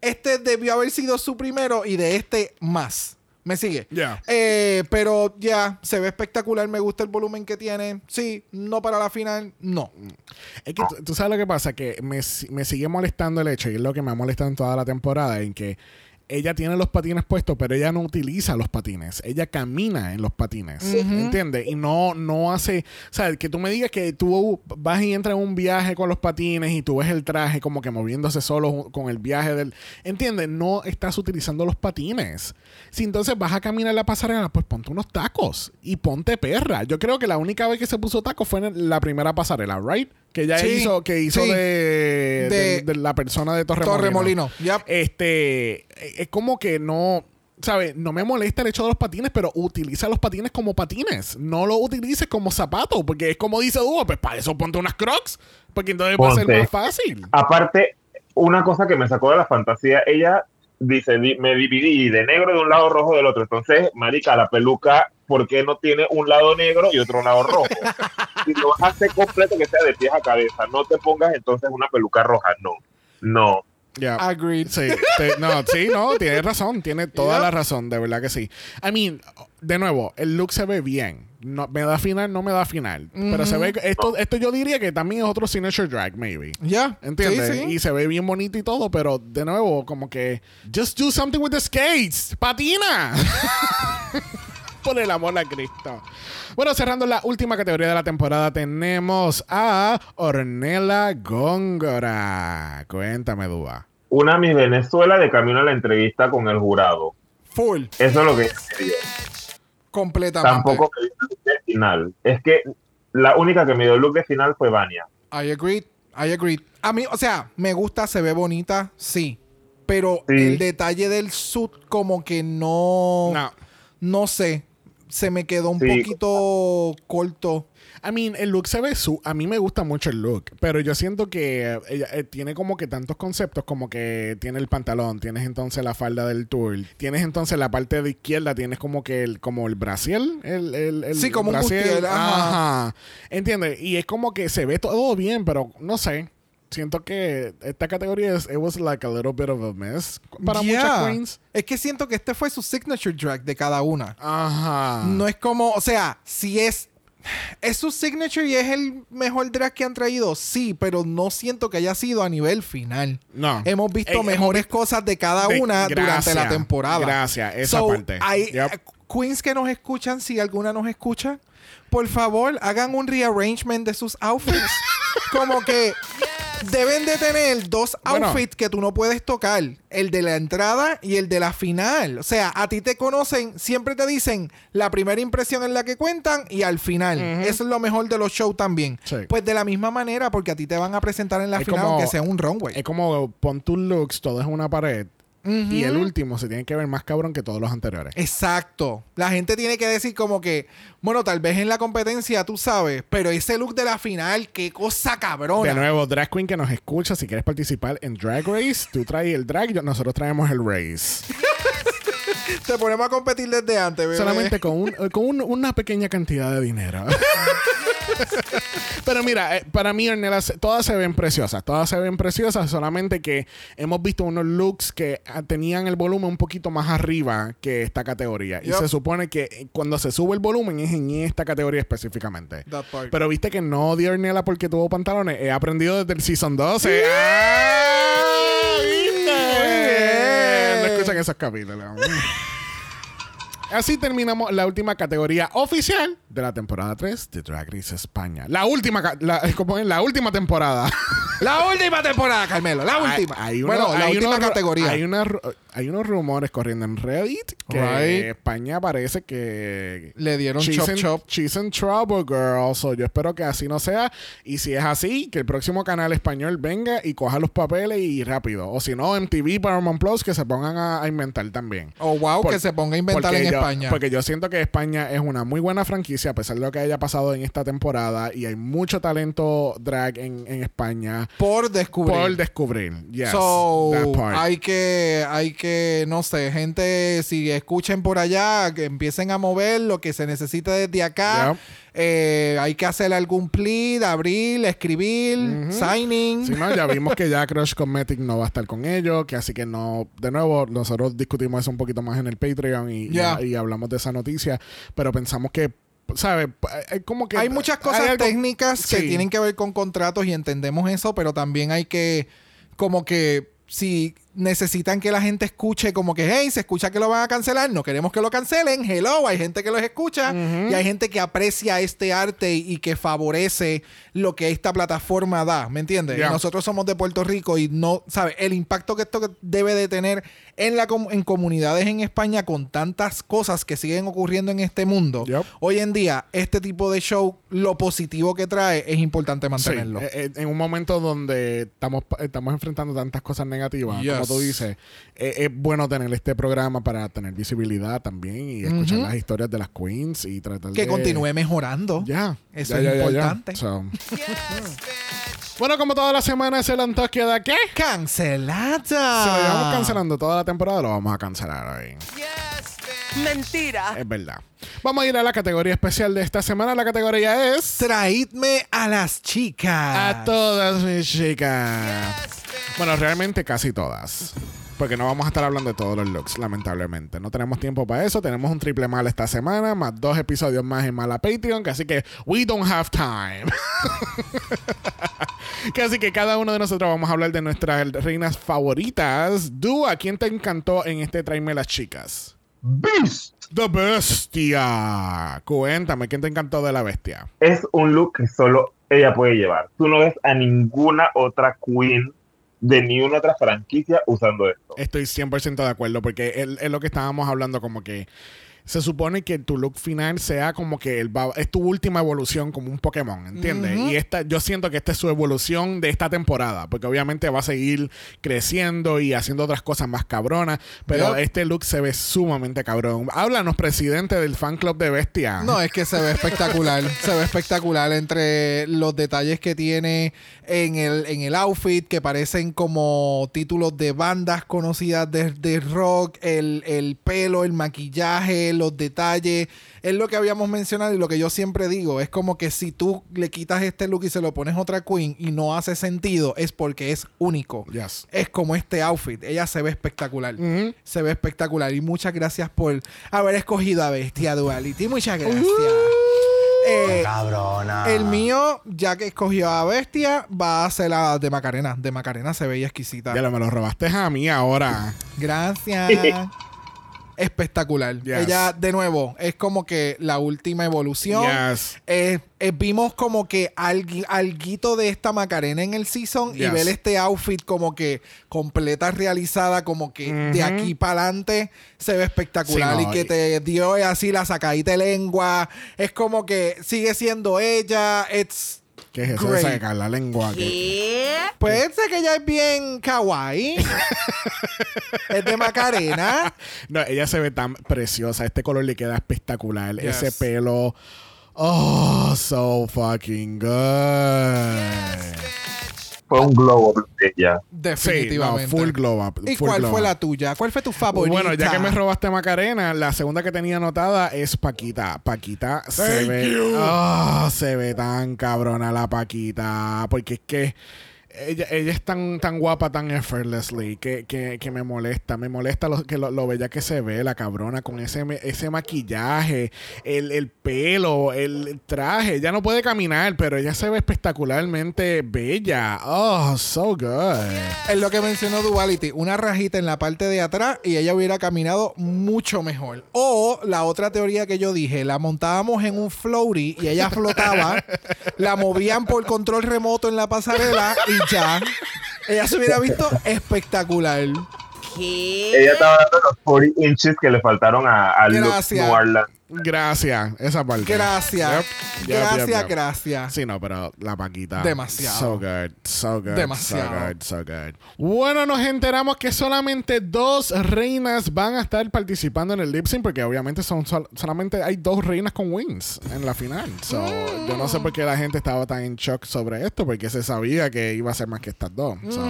Este debió haber sido su primero y de este más. ¿Me sigue? Ya. Eh, pero ya, se ve espectacular. Me gusta el volumen que tiene. Sí, no para la final, no. Es que tú, sabes lo que pasa, que me, me sigue molestando el hecho, y es lo que me ha molestado en toda la temporada, en que ella tiene los patines puestos, pero ella no utiliza los patines. Ella camina en los patines. ¿Entiendes? Y no, no hace. O sea, que tú me digas que tú vas y entras en un viaje con los patines y tú ves el traje como que moviéndose solo con el viaje del. ¿Entiendes? No estás utilizando los patines. Si entonces vas a caminar la pasarela, pues ponte unos tacos y ponte perra. Yo creo que la única vez que se puso tacos fue en la primera pasarela, ¿right? Que ella Sí, hizo, que hizo sí. de, De- de- la persona de Torremolino. Torremolino, yep. Este, es como que no, ¿sabes? No me molesta el hecho de los patines, pero utiliza los patines como patines. No los utilices como zapatos, porque es como dice Duo, pues para eso ponte unas crocs, porque entonces va a ser Ponte. más fácil. Aparte, una cosa que me sacó de la fantasía, ella dice, "Di- me dividí de negro de un lado, rojo del otro. Entonces, marica, la peluca, ¿por qué no tiene un lado negro y otro lado rojo? *laughs* *laughs* si lo vas a hacer completo, que sea de pies a cabeza. No te pongas entonces una peluca roja, no. No. Ya. Agreed. Sí, te- no, sí, no, tiene razón, tiene toda Yep. la razón, de verdad que sí. I mean, de nuevo, el look se ve bien. No, me da final, no me da final. Pero se ve, esto, esto yo diría que también es otro signature drag, maybe. Ya. ¿Entiendes? Sí, sí. Y se ve bien bonito y todo, pero de nuevo, como que, just do something with the skates. ¡Patina! *laughs* Por el amor a Cristo. Bueno, cerrando la última categoría de la temporada, tenemos a Ornella Góngora. Cuéntame, Dúa. Una Miss Venezuela de camino a la entrevista con el jurado. Full. Eso es lo que dio. Completamente. Tampoco me dio el look de final. Es que la única que me dio el look de final fue Vania. I agree. I agree. A mí, o sea, me gusta, se ve bonita, sí. Pero Sí. el detalle del suit como que no... No. No sé. Se me quedó un Sí. poquito corto. I mean, el look se ve su. A mí me gusta mucho el look, pero yo siento que ella eh, tiene como que tantos conceptos, como que tiene el pantalón, tienes entonces la falda del tour, tienes entonces la parte de izquierda, tienes como que el, como el brasiel, el, el, el Sí, como un bustier, ajá. Ajá. ¿Entiendes? Y es como que se ve todo bien, pero no sé. Siento que esta categoría es, it was like a little bit of a mess para Yeah. muchas queens. Es que siento que este fue su signature drag de cada una. Ajá. No es como, o sea, si es. ¿Es su signature y es el mejor drag que han traído? Sí, pero no siento que haya sido a nivel final. No. Hemos visto Eh, hemos mejores visto- cosas de cada de- una durante la temporada. gracias, esa So, parte. hay, Yep. eh, Queens que nos escuchan, si alguna nos escucha, por favor, hagan un rearrangement de sus outfits. *laughs* Como que Deben de tener dos Bueno. outfits que tú no puedes tocar. El de la entrada y el de la final. O sea, a ti te conocen, siempre te dicen la primera impresión en la que cuentan y al final. Eso es lo mejor de los shows también. Sí. Pues de la misma manera, porque a ti te van a presentar en la Es final como- aunque sea un runway. Es como pon tus looks, todo es una pared. Y el último se tiene que ver más cabrón que todos los anteriores. Exacto. La gente tiene que decir como que, bueno, tal vez en la competencia tú sabes, pero ese look de la final, qué cosa cabrona. De nuevo, drag queen que nos escucha, si quieres participar en Drag Race, tú traes el drag, nosotros traemos el race. *laughs* Te ponemos a competir desde antes, bebé. Solamente con, un- eh, con un- una pequeña cantidad de dinero. *laughs* Pero mira, eh, para mí, Ornella, todas se ven preciosas. Todas se ven preciosas, solamente que hemos visto unos looks que ah, tenían el volumen un poquito más arriba que esta categoría. Y Yup. se supone que eh, cuando se sube el volumen es en esta categoría específicamente. Pero viste que no dio Ornella porque tuvo pantalones. He aprendido desde el Season 12. ¡Ah! Escuchan esos capítulos. Así terminamos la última categoría oficial de la temporada 3 de Drag Race España. La última, la, como en la última temporada. La última temporada, Carmelo. La última. Hay- hay bueno, la última categoría. Hay, una hay unos rumores corriendo en Reddit que Right. España parece que Le dieron she's chop in, chop. she's in trouble, girl. So, yo espero que así no sea. Y si es así, que el próximo canal español venga y coja los papeles y rápido. O si no, MTV, Paramount Plus, que se pongan a, a inventar también. Oh, wow, Por- que se ponga a inventar en yo- España. Porque yo siento que España es una muy buena franquicia, a pesar de lo que haya pasado en esta temporada. Y hay mucho talento drag en, en España por descubrir. por descubrir. Yes, so, that part. hay que, hay que, no sé, gente, si escuchen por allá, que empiecen a mover lo que se necesita desde acá. Eh, hay que hacer algún plead, abrir, escribir, signing. Si no, ya vimos que ya Crush Cosmetic no va a estar con ellos, que así que no, de nuevo, nosotros discutimos eso un poquito más en el Patreon y, y- Ya. y, hablamos de esa noticia, pero pensamos que, ¿sabes? Hay como que... hay muchas hay cosas algo- técnicas que Sí. tienen que ver con contratos y entendemos eso, pero también hay que, como que, si necesitan que la gente escuche como que, hey, se escucha que lo van a cancelar, no queremos que lo cancelen, hello, hay gente que los escucha y hay gente que aprecia este arte y, que favorece lo que esta plataforma da, ¿me entiendes? Nosotros somos de Puerto Rico y no, ¿sabes? El impacto que esto debe de tener en, la, com- en comunidades en España con tantas cosas que siguen ocurriendo en este mundo. Yep. Hoy en día, este tipo de show, lo positivo que trae, es importante mantenerlo. eh, eh, en un momento donde estamos, estamos enfrentando tantas cosas negativas. Como tú dices, eh, es bueno tener este programa para tener visibilidad también y escuchar Ujú. las historias de las queens y tratar que de... continúe mejorando. Ya. Eso Ya, es ya. importante. So. bueno, como todas las semanas el antoque de qué? ¡Cancelada! Si lo llevamos cancelando toda la temporada, lo vamos a cancelar hoy. Mentira. Es verdad. Vamos a ir a la categoría especial de esta semana. La categoría es... Traídme a las chicas. A todas mis chicas. Bueno, realmente casi todas. Porque no vamos a estar hablando de todos los looks, lamentablemente. No tenemos tiempo para eso. Tenemos un triple mal esta semana, más dos episodios más en Mala Patreon. que Así que we don't have time. *laughs* que así que cada uno de nosotros vamos a hablar de nuestras reinas favoritas. Du, ¿a quién te encantó en este Tráeme las chicas? Beast The Bestia. Cuéntame, ¿quién te encantó de la bestia? es un look que solo ella puede llevar. Tú no ves a ninguna otra queen de ni una otra franquicia usando esto. Estoy 100% de acuerdo porque es, lo que estábamos hablando como que se supone que tu look final sea como que el va- es tu última evolución como un Pokémon, ¿entiendes? Y esta yo siento que esta es su evolución de esta temporada, porque obviamente va a seguir creciendo y haciendo otras cosas más cabronas, pero este look se ve sumamente cabrón. Háblanos, presidente del fan club de Bestia. No, es que se ve espectacular. *laughs* se ve espectacular entre los detalles que tiene en el, en el outfit, que parecen como títulos de bandas conocidas de, de rock, el, el pelo, el maquillaje, los detalles. Es lo que habíamos mencionado y lo que yo siempre digo. Es como que si tú le quitas este look y se lo pones a otra queen y no hace sentido, es porque es único. Yes. Es como este outfit. Ella se ve espectacular. Se ve espectacular. Y muchas gracias por haber escogido a Bestia Duality. Muchas gracias. Eh, Cabrona. el mío, ya que escogió a Bestia, va a ser la de Macarena. De Macarena se veía exquisita. Ya lo me lo robaste a mí ahora. Gracias. *laughs* espectacular. Yes. Ella, de nuevo, es como que la última evolución. Yes. Eh, eh, vimos como que algui- alguito de esta Macarena en el season y ver este outfit como que completa realizada, como que de aquí para adelante se ve espectacular Sí, no, y que te dio así la sacadita de lengua. Es como que sigue siendo ella. It's ¿Qué es eso de sacar la lengua? ¿Qué? Pues sé que ella es bien kawaii. *laughs* es de Macarena. No, ella se ve tan preciosa. Este color le queda espectacular. Yes. Ese pelo. Oh, so fucking good. Fue un globo de ella. Sí, no, Definitivamente. full glow up. ¿Y full cuál glow fue up. la tuya? ¿Cuál fue tu favorita? Bueno, ya que me robaste Macarena, la segunda que tenía anotada es Paquita. Paquita se Thank ve. you. Ah, se ve tan cabrona la Paquita. Porque es que ella, ella es tan, tan guapa, tan effortlessly, que, que, que me molesta. Me molesta lo, que lo, lo bella que se ve la cabrona con ese, ese maquillaje, el, el pelo, el traje. Ella no puede caminar, pero ella se ve espectacularmente bella. Oh, so good. Es lo que mencionó Duality, una rajita en la parte de atrás y ella hubiera caminado mucho mejor. O la otra teoría que yo dije, la montábamos en un floaty y ella flotaba, la movían por control remoto en la pasarela y ya. Ella se hubiera visto espectacular. Ella estaba dando los 40 inches que le faltaron a, a Luke Gracias. Nuarlan. Gracias, esa parte. Gracias. Yep, yep, gracias, yep, gracias. Sí, no, pero la Paquita. Demasiado. So good, so good. Demasiado. So good, so good. Bueno, nos enteramos que solamente dos reinas van a estar participando en el lip sync porque obviamente son sol- solamente hay dos reinas con wins en la final. So, yo no sé por qué la gente estaba tan en shock sobre esto porque se sabía que iba a ser más que estas dos. So.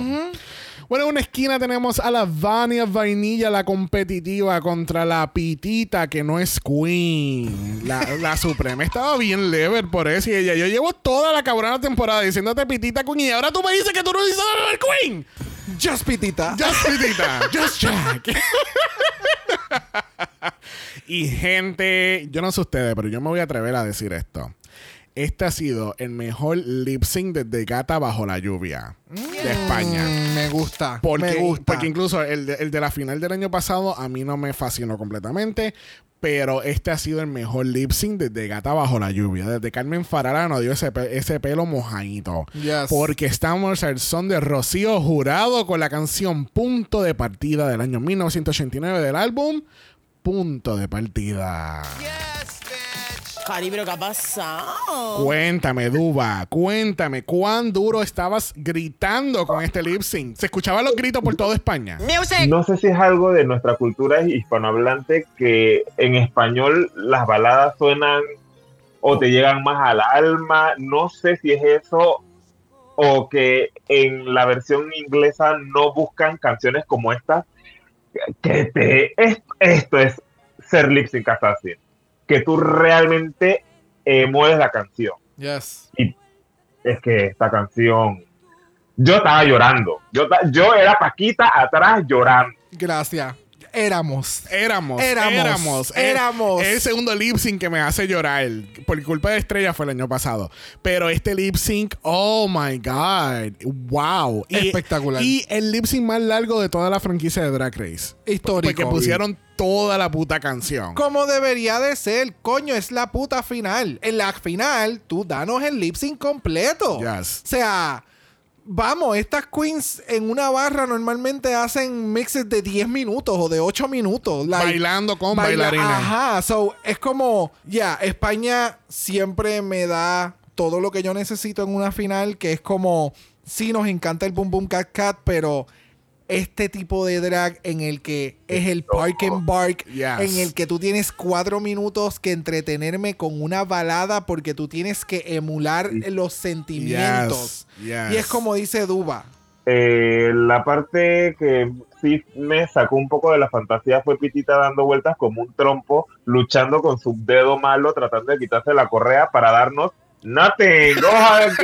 Bueno, en una esquina tenemos a la Vania Vainilla, la competitiva, contra la Pitita, que no es Queen. La, la Suprema estaba bien lever por eso. Y ella, yo llevo toda la cabrona temporada diciéndote Pitita Queen y ahora tú me dices que tú no dices el Queen. Just pitita. Just Pitita, just Jack. *laughs* y gente, yo no sé ustedes, pero yo me voy a atrever a decir esto. Este ha sido el mejor lip sync desde Gata bajo la lluvia de España. Mm, me gusta. Porque, me gusta. porque incluso el de, el de la final del año pasado a mí no me fascinó completamente. Pero este ha sido el mejor lip sync desde Gata Bajo la Lluvia. Desde Carmen Farala nos dio ese, pe- ese pelo mojadito. Yes. Porque estamos al son de Rocío Jurado con la canción Punto de Partida del año 1989 del álbum Punto de Partida. Cari, pero ¿qué ha pasado? Cuéntame, Duba, cuéntame, ¿cuán duro estabas gritando con este lip sync? ¿Se escuchaban los gritos por toda España? Music. No sé si es algo de nuestra cultura hispanohablante que en español las baladas suenan o te llegan más al alma. No sé si es eso o que en la versión inglesa no buscan canciones como esta. Que te, es- esto es ser lip sync assassin. Que tú realmente eh, mueves la canción. Yes. Es que esta canción. Yo estaba llorando. Yo, yo era Paquita atrás llorando. Gracias. Éramos. Éramos, Éramos, éramos, éramos. Es el segundo lip sync que me hace llorar. Por culpa de Estrella fue el año pasado. Pero este lip sync, oh my God. Wow. Y- Espectacular. Y el lip sync más largo de toda la franquicia de Drag Race. Histórico. Porque pusieron toda la puta canción. Como debería de ser, coño, es la puta final. En la final, tú danos el lip sync completo. Yes. O sea, vamos, estas queens en una barra normalmente hacen mixes de 10 minutos o de 8 minutos. like, Bailando con baila- bailarines. Ajá, so es como, ya, España siempre me da todo lo que yo necesito en una final, que es como, sí nos encanta el Boom Boom Cat Cat, pero este tipo de drag en el que es el park and bark, Yes. en el que tú tienes cuatro minutos que entretenerme con una balada porque tú tienes que emular los sentimientos. Yes, yes. Y es como dice Duba. Eh, la parte que sí me sacó un poco de la fantasía fue Pitita dando vueltas como un trompo, luchando con su dedo malo, tratando de quitarse la correa para darnos Nothing. Go ahead and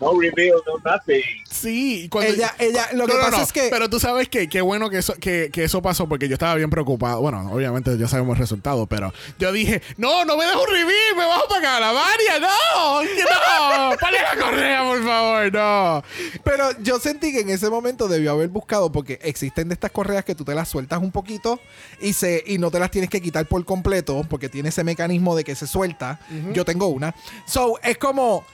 No reveal, no nothing. Sí, cuando Ella, ella, lo que No, pasa no, es que. Pero tú sabes que qué bueno que eso, que, que eso pasó porque yo estaba bien preocupado. Bueno, obviamente ya sabemos el resultado, pero yo dije, no, no me dejo un reveal, me bajo para acá, la varia, no, no, pale la correa, por favor, no. Pero yo sentí que en ese momento debió haber buscado, porque existen de estas correas que tú te las sueltas un poquito y se y no te las tienes que quitar por completo, porque tiene ese mecanismo de que se suelta. Yo tengo una. So, es como.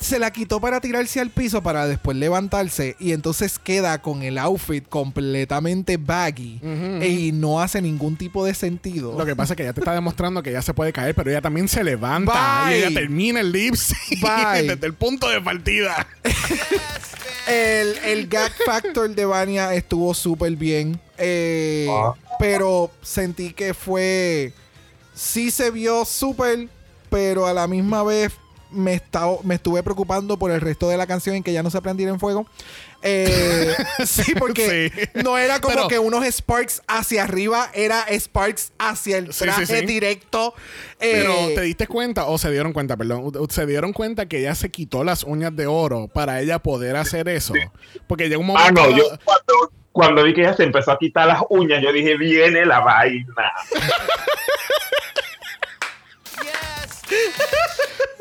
Se la quitó para tirarse al piso para después levantarse y entonces queda con el outfit completamente baggy y no hace ningún tipo de sentido. Lo que pasa es que ella te está demostrando que ella se puede caer, pero ella también se levanta Bye. y ella termina el lip sync Bye. *laughs* desde el punto de partida. *laughs* El, el gag factor de Vania estuvo súper bien. eh, Ah. Pero sentí que fue. Sí se vio súper, pero a la misma vez me, estaba, me estuve preocupando por el resto de la canción en que ya no se prendiera en fuego. Eh, *laughs* sí, porque Sí. no era como Pero- que unos sparks hacia arriba, era sparks hacia el Sí, sí, traje sí. directo. Pero Eh, te diste cuenta, o se dieron cuenta, perdón, se dieron cuenta que ella se quitó las uñas de oro para ella poder hacer eso. Porque llega un Ah, momento. no, yo cuando, cuando vi que ella se empezó a quitar las uñas, yo dije, viene la vaina.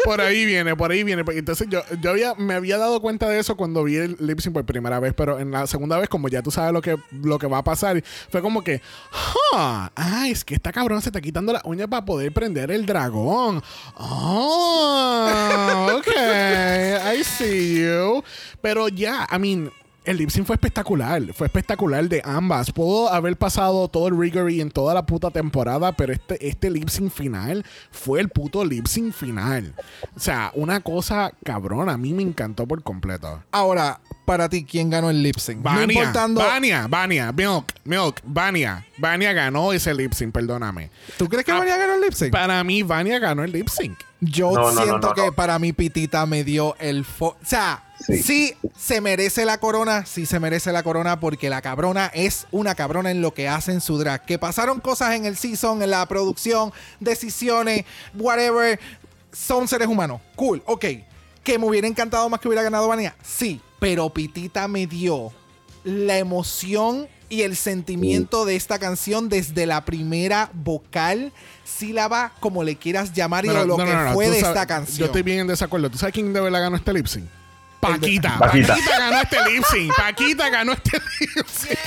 Por ahí viene, por ahí viene. Entonces yo, yo había, me había dado cuenta de eso cuando vi el lip sync por primera vez, pero en la segunda vez, como ya tú sabes lo que, lo que va a pasar, fue como que, "Huh, ah, es que esta cabrón se está quitando las uñas para poder prender el dragón. Oh, ok, I see you. Pero ya, I mean, el lip sync fue espectacular, fue espectacular de ambas. Pudo haber pasado todo el riggery en toda la puta temporada, pero este, este lip sync final fue el puto lip sync final. O sea, una cosa cabrona, a mí me encantó por completo. Ahora, para ti, ¿quién ganó el lip sync? No Vania, importando. Vania, Vania, Milk, Milk, Vania. Vania ganó ese lip sync, perdóname. ¿Tú crees que Ah, Vania ganó el lip sync? Para mí, Vania ganó el lip sync. Yo No, no, no, siento no, que para mí Pitita me dio el... fo- o sea, sí. Sí. se merece la corona, sí se merece la corona porque la cabrona es una cabrona en lo que hace en su drag. Que pasaron cosas en el season, en la producción, decisiones, whatever. Son seres humanos. Cool, ok. Que me hubiera encantado más que hubiera ganado Vania. Sí, pero Pitita me dio la emoción y el sentimiento de esta canción desde la primera vocal, sílaba, como le quieras llamar, y No, lo no, que fue de sabes- esta canción. Yo estoy bien en desacuerdo. ¿Tú sabes quién de verdad ganó este lip sync? Paquita. Paquita. Paquita ganó este lip sync. Paquita ganó este lip sync.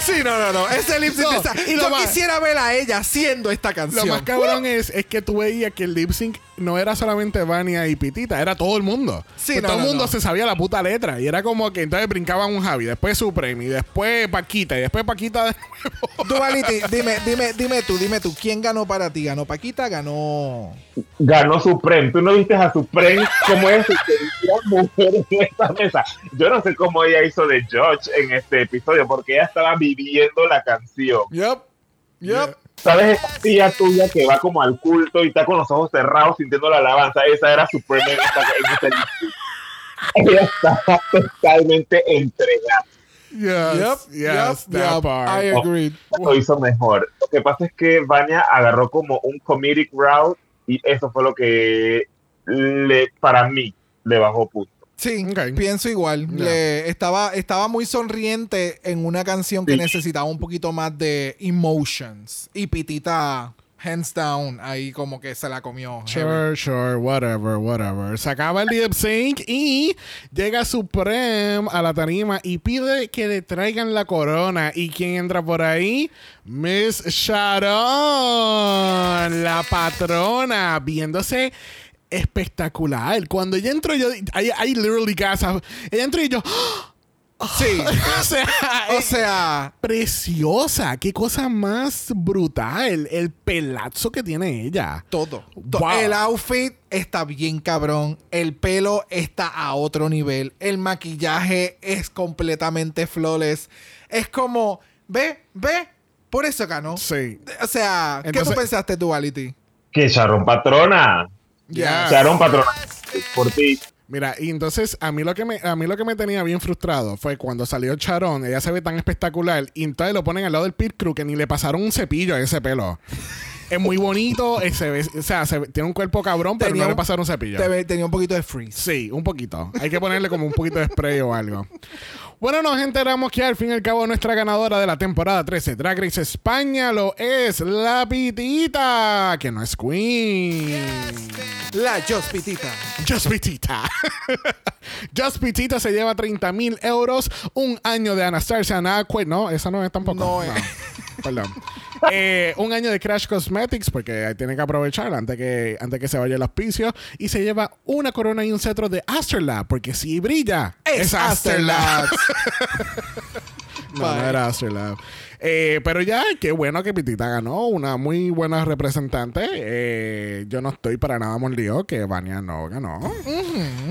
Sí, no, no, no. Ese lip sync No, está- y lo Yo más- quisiera ver a ella haciendo esta Lo canción. más cabrón es, es que tú veías que el lip sync no era solamente Vania y Pitita, era todo el mundo. Sí, Pues no, todo el no, mundo no. se sabía la puta letra. Y era como que entonces brincaban un Javi, después Supreme, y después Paquita, y después Paquita de nuevo. *laughs* Duality, dime, dime, dime tú, dime tú, ¿quién ganó para ti? ¿Ganó Paquita? ¿Ganó...? Ganó Supreme. ¿Tú no viste a Supreme cómo es *laughs* mujeres en esta mesa? Yo no sé cómo ella hizo de George en este episodio, porque ella estaba viviendo la canción. Yep, yep. ¿Sabes esa tía tuya que va como al culto y está con los ojos cerrados sintiendo la alabanza? Esa era en, esta, en. Ella estaba totalmente entregada. Yes, Yep, yes, yep, that yep. part. I agree. Lo hizo mejor. Lo que pasa es que Vania agarró como un comedic route y eso fue lo que le, para mí le bajó punto. Sí, pienso igual. Le- estaba, estaba muy sonriente en una canción que Sí. necesitaba un poquito más de emotions. Y Pitita, hands down, ahí como que se la comió. heavy. Sure, sure, whatever, whatever. Se acaba el lip sync y llega Supreme a la tarima y pide que le traigan la corona. ¿Y quién entra por ahí? Miss Sharon, la patrona, viéndose espectacular. Cuando ella entró, yo, I, I literally gasped. Ella entró y yo, Sí. *laughs* o sea, o sea, preciosa. Qué cosa más brutal. El pelazo que tiene ella. todo. To- Wow. El outfit está bien cabrón. El pelo está a otro nivel. El maquillaje es completamente flawless. Es como, ve, ve, por eso ganó. Sí. O sea, ¿qué Entonces- tú pensaste, Duality? Que Sharon Patrona. Ya. Sharon Patrona. Por ti. Mira, y entonces a mí lo que me a mí lo que me tenía bien frustrado fue cuando salió Charon, ella se ve tan espectacular y entonces lo ponen al lado del pit crew que ni le pasaron un cepillo a ese pelo. es muy bonito, eh, se ve- o sea, se ve- tiene un cuerpo cabrón, pero Tenía no le pasaron un cepillo. Te ve- tenía un poquito de freeze. Sí, un poquito. Hay que ponerle como un poquito de spray o algo. Bueno, nos enteramos que al fin y al cabo nuestra ganadora de la temporada 13 Drag Race España lo es la Pitita, que no es Queen. La Jospitita. Just Pitita. Just Pitita *laughs* se lleva 30 mil euros, un año de Anastasia Nakwe. No, esa no es tampoco. No es. Perdón. Eh, un año de Crash Cosmetics, porque tiene que aprovechar antes que, antes que se vaya el auspicio. Y se lleva una corona y un cetro de Astrolab, porque si brilla, Es Astrolab. *laughs* *laughs* no, no era Astrolab. Eh, pero ya, qué bueno que Pitita ganó. Una muy buena representante. Eh, yo no estoy para nada mordido que Vania no ganó.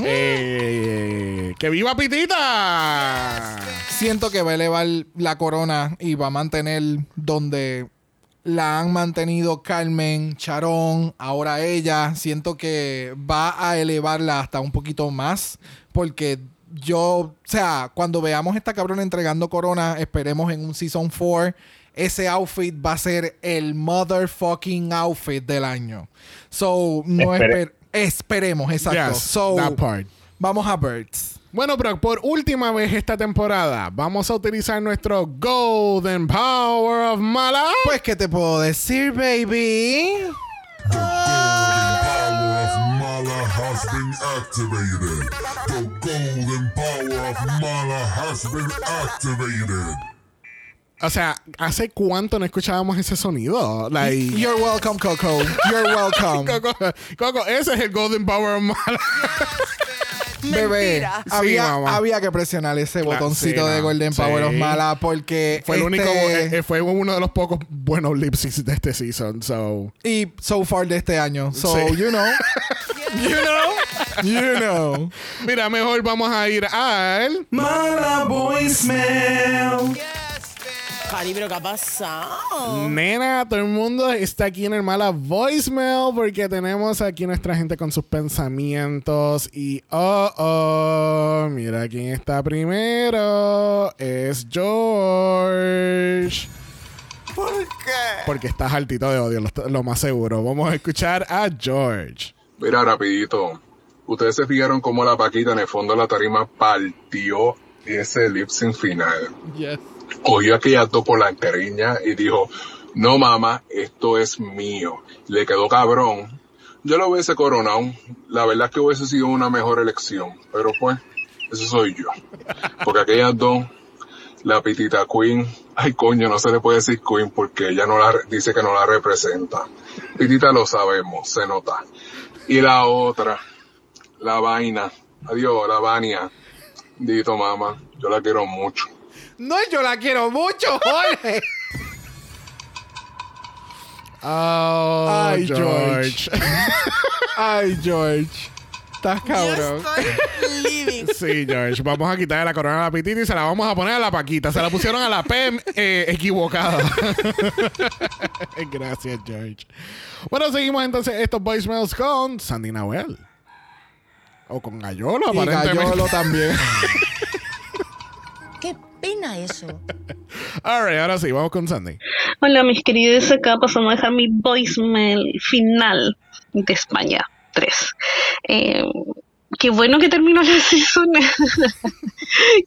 Eh, ¡Que viva Pitita! Siento que va a elevar la corona y va a mantener donde la han mantenido Carmen, Charón, ahora ella. Siento que va a elevarla hasta un poquito más porque yo, o sea, cuando veamos esta cabrona entregando corona, esperemos en un Season 4. Ese outfit va a ser el motherfucking outfit del año. So, no Espere- esper- esperemos, exacto. Yes, so, that part. vamos a Birds. Bueno, pero por última vez esta temporada vamos a utilizar nuestro Golden Power of Mala. Pues, ¿qué te puedo decir, baby? Of Mala has been activated. The golden power of Mala has been activated. O sea, ¿hace cuánto no escuchábamos ese sonido? Like, You're welcome, Coco. You're welcome. *laughs* Coco, Coco, ese es el Golden Power of Mala. *laughs* Bebé, Mentira. Sí, había, mamá. había que presionar ese Claro, botoncito sí, de. Golden Power of Sí. Mala porque Fue el único, este- eh, fue uno de los pocos buenos lip syncs de este season. So, y so far de este año. So, Sí. you know. *laughs* you know. You know. mira, mejor vamos a ir al. Mala voicemail. Cari, pero ¿qué ha pasado? Nena, todo el mundo está aquí en el mala voicemail porque tenemos aquí nuestra gente con sus pensamientos y oh oh, mira quién está primero, es George. ¿Por qué? Porque estás altito de odio, lo, lo más seguro. Vamos a escuchar a George. Mira, rapidito. Ustedes se fijaron cómo la Paquita en el fondo de la tarima partió ese lip sync final. Yes. Cogió aquella dos por la enteriña y dijo, no mamá, esto es mío. Le quedó cabrón. Yo lo hubiese coronado. La verdad es que hubiese sido una mejor elección. Pero pues, eso soy yo. Porque aquellas dos, la pitita Queen, ay coño, no se le puede decir Queen porque ella no la, dice que no la representa. Pitita lo sabemos, se nota. Y la otra, la vaina, adiós, la Vania. Dito mamá, yo la quiero mucho. No, yo la quiero mucho, Jorge. *laughs* Oh, Ay, George. *laughs* Ay, George. Estás Yo cabrón. estoy living. *laughs* Sí, George. Vamos a quitarle la corona a la pitita y se la vamos a poner a la Paquita. Se la pusieron a la P eh, equivocada. *laughs* Gracias, George. Bueno, seguimos entonces estos voicemails con Sandy Nahuel. O con Gallolo, Y aparentemente. Gallolo también. Qué pena eso. All right, ahora sí, vamos con Sandy. Hola mis queridos, acá pasamos a dejar mi voicemail final de España 3. Eh, qué bueno que terminó la *laughs* season.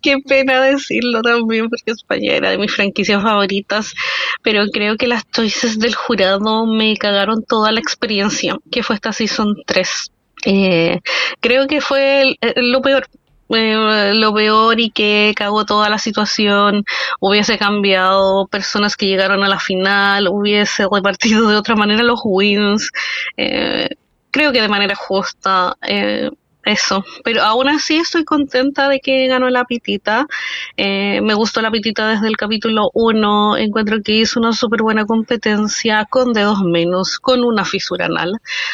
qué pena decirlo también porque España era de mis franquicias favoritas, pero creo que las choices del jurado me cagaron toda la experiencia que fue esta season 3. Eh, creo que fue lo peor eh, lo peor y que cagó toda la situación, hubiese cambiado personas que llegaron a la final, hubiese repartido de otra manera los wins, eh, creo que de manera justa, eh, eso, pero aún así estoy contenta de que ganó la pitita, eh, me gustó la pitita desde el capítulo 1, encuentro que hizo una súper buena competencia con dedos menos, con una fisura anal,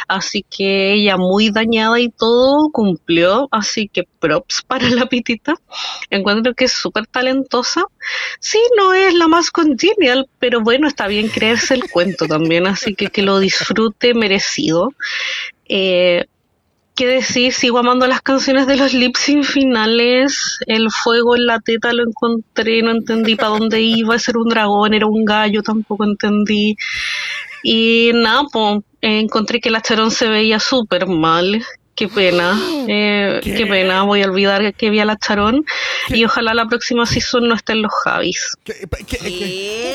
así que ella muy dañada y todo cumplió, así que props para la pitita, encuentro que es súper talentosa, sí, no es la más congenial, pero bueno, está bien creerse el cuento también, así que que lo disfrute merecido. Eh, ¿Qué decir? Sigo amando las canciones de los lip sync finales. El fuego en la teta lo encontré, no entendí para dónde iba. Ser un dragón, era un gallo, tampoco entendí. Y nada, pues encontré que la Charón se veía súper mal. Qué pena, *gasps* eh, ¿Qué? ¿Qué? pena, voy a olvidar que vi a la Charón y ojalá la próxima season no estén los Javis. ¿Qué? ¿Qué?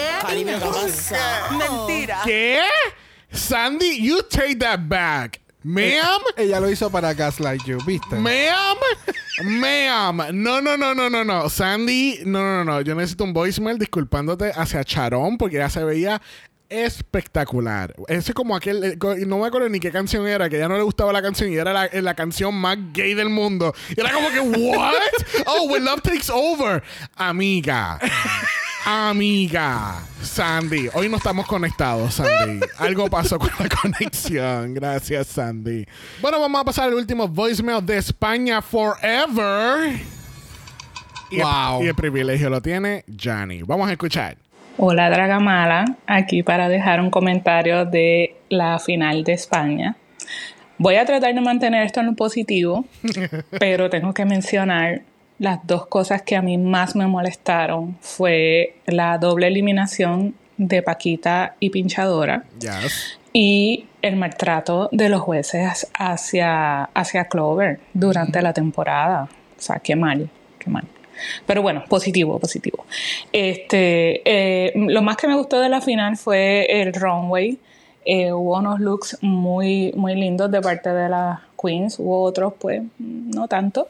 Mentira. ¿Qué? Sandy, you take that back. Ma'am, Ella lo hizo para Gaslight You, ¿viste? ma'am, ma'am. No, no, no, no, no, no. Sandy, no, no, no. Yo necesito un voicemail disculpándote hacia Charón porque ya se veía espectacular. Ese es como aquel, eh, no me acuerdo ni qué canción era, que ya no le gustaba la canción y era la, la canción más gay del mundo. Y era como que, *laughs* ¿what? Oh, when love takes over. Amiga. Amiga, Sandy, hoy no estamos conectados, Sandy. Algo pasó con la conexión. Gracias, Sandy. Bueno, vamos a pasar al último voicemail de España Forever. Y el- Wow. y el privilegio lo tiene Johnny. Vamos a escuchar. Hola Dragamala, aquí para dejar un comentario de la final de España. Voy a tratar de mantener esto en lo positivo, *laughs* pero tengo que mencionar las dos cosas que a mí más me molestaron. Fue la doble eliminación de Paquita y Pinchadora Yes. y el maltrato de los jueces hacia, hacia Clover durante la temporada. O sea, qué mal, qué mal. Pero bueno, positivo, positivo. Este, eh, lo más que me gustó de la final fue el runway. Eh, hubo unos looks muy, muy lindos de parte de las queens. Hubo otros, pues, no tanto.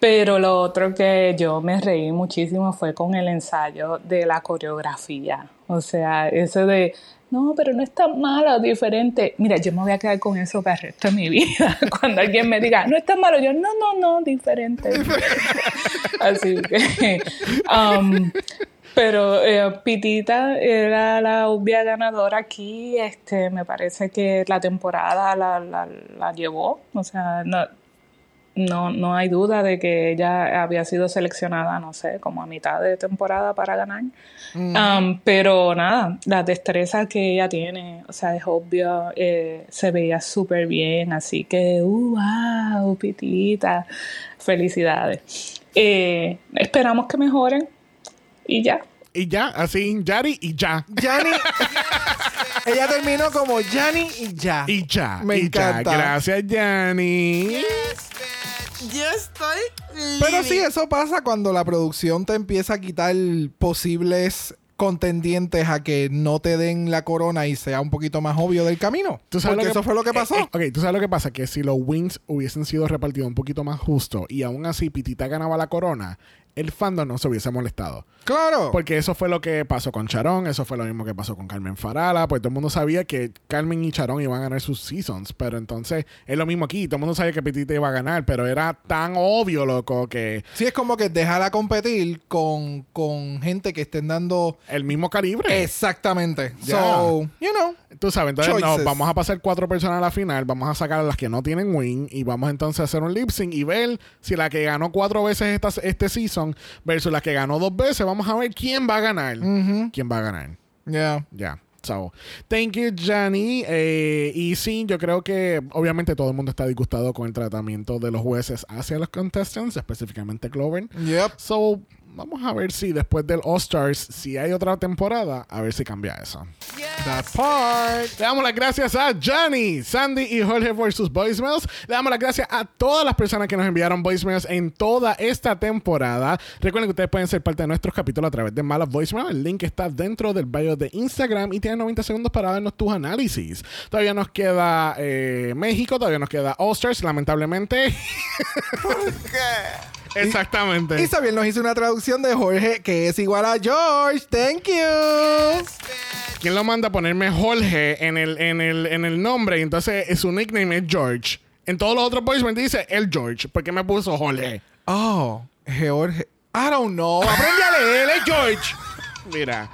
Pero lo otro que yo me reí muchísimo fue con el ensayo de la coreografía. O sea, eso de, no, pero no es tan malo, diferente. Mira, yo me voy a quedar con eso para el resto de mi vida. *laughs* Cuando alguien me diga, no es tan malo, yo, no, no, no, diferente. *laughs* Así que, um, pero eh, Pitita era la obvia ganadora aquí. Este, me parece que la temporada la, la, la llevó. O sea, no, no, no hay duda de que ella había sido seleccionada, no sé, como a mitad de temporada para ganar. Um, pero nada, la destreza que ella tiene, o sea, es obvio, eh, se veía súper bien, así que, uh, wow, Pitita, felicidades. Eh, esperamos que mejoren y ya. Y ya, así, Yari y ya. Yanni. *laughs* ella terminó como Yanni y ya. Y ya. Me y encanta. Ya. Gracias, Yanni. Yo estoy Pero sí, eso pasa cuando la producción te empieza a quitar posibles contendientes a que no te den la corona y sea un poquito más obvio del camino. ¿Tú sabes Porque lo que- eso fue lo que pasó. Eh, eh, ok, tú sabes lo que pasa, que si los wins hubiesen sido repartidos un poquito más justo y aún así Pitita ganaba la corona, el fandom no se hubiese molestado. claro. Porque eso fue lo que pasó con Charón, eso fue lo mismo que pasó con Carmen Farala, pues todo el mundo sabía que Carmen y Charón iban a ganar sus seasons, pero entonces es lo mismo aquí, todo el mundo sabía que Pitita iba a ganar, pero era tan obvio, loco, que Sí, es como que dejarla competir con, con gente que estén dando el mismo calibre. exactamente. So, you know. Tú sabes, entonces no, vamos a pasar cuatro personas a la final, vamos a sacar a las que no tienen win y vamos entonces a hacer un lip sync y ver si la que ganó cuatro veces esta, este season versus la que ganó dos veces, vamos a ver quién va a ganar. ¿Quién va a ganar? Yeah. Ya. So, thank you, Johnny. Eh, y sí, yo creo que obviamente todo el mundo está disgustado con el tratamiento de los jueces hacia los contestants, específicamente Clover. Yep. So, vamos a ver si después del All Stars, si hay otra temporada, a ver si cambia eso. That part. Le damos las gracias a Johnny, Sandy y Jorge por sus voicemails. Le damos las gracias a todas las personas que nos enviaron voicemails en toda esta temporada. Recuerden que ustedes pueden ser parte de nuestros capítulos a través de Malas Voicemail. El link está dentro del bio de Instagram y tienes 90 segundos para darnos tus análisis. Todavía nos queda eh, México, todavía nos queda All Stars, lamentablemente. Exactamente. Isabel nos hizo una traducción de Jorge que es igual a George. Thank you. ¿Quién lo manda a ponerme Jorge en el, en el, en el nombre? Y entonces eh, su nickname es George. En todos los otros voicemails dice el George. ¿Por qué me puso Jorge? Oh, George. I don't know. Aprende a leer, George. Mira.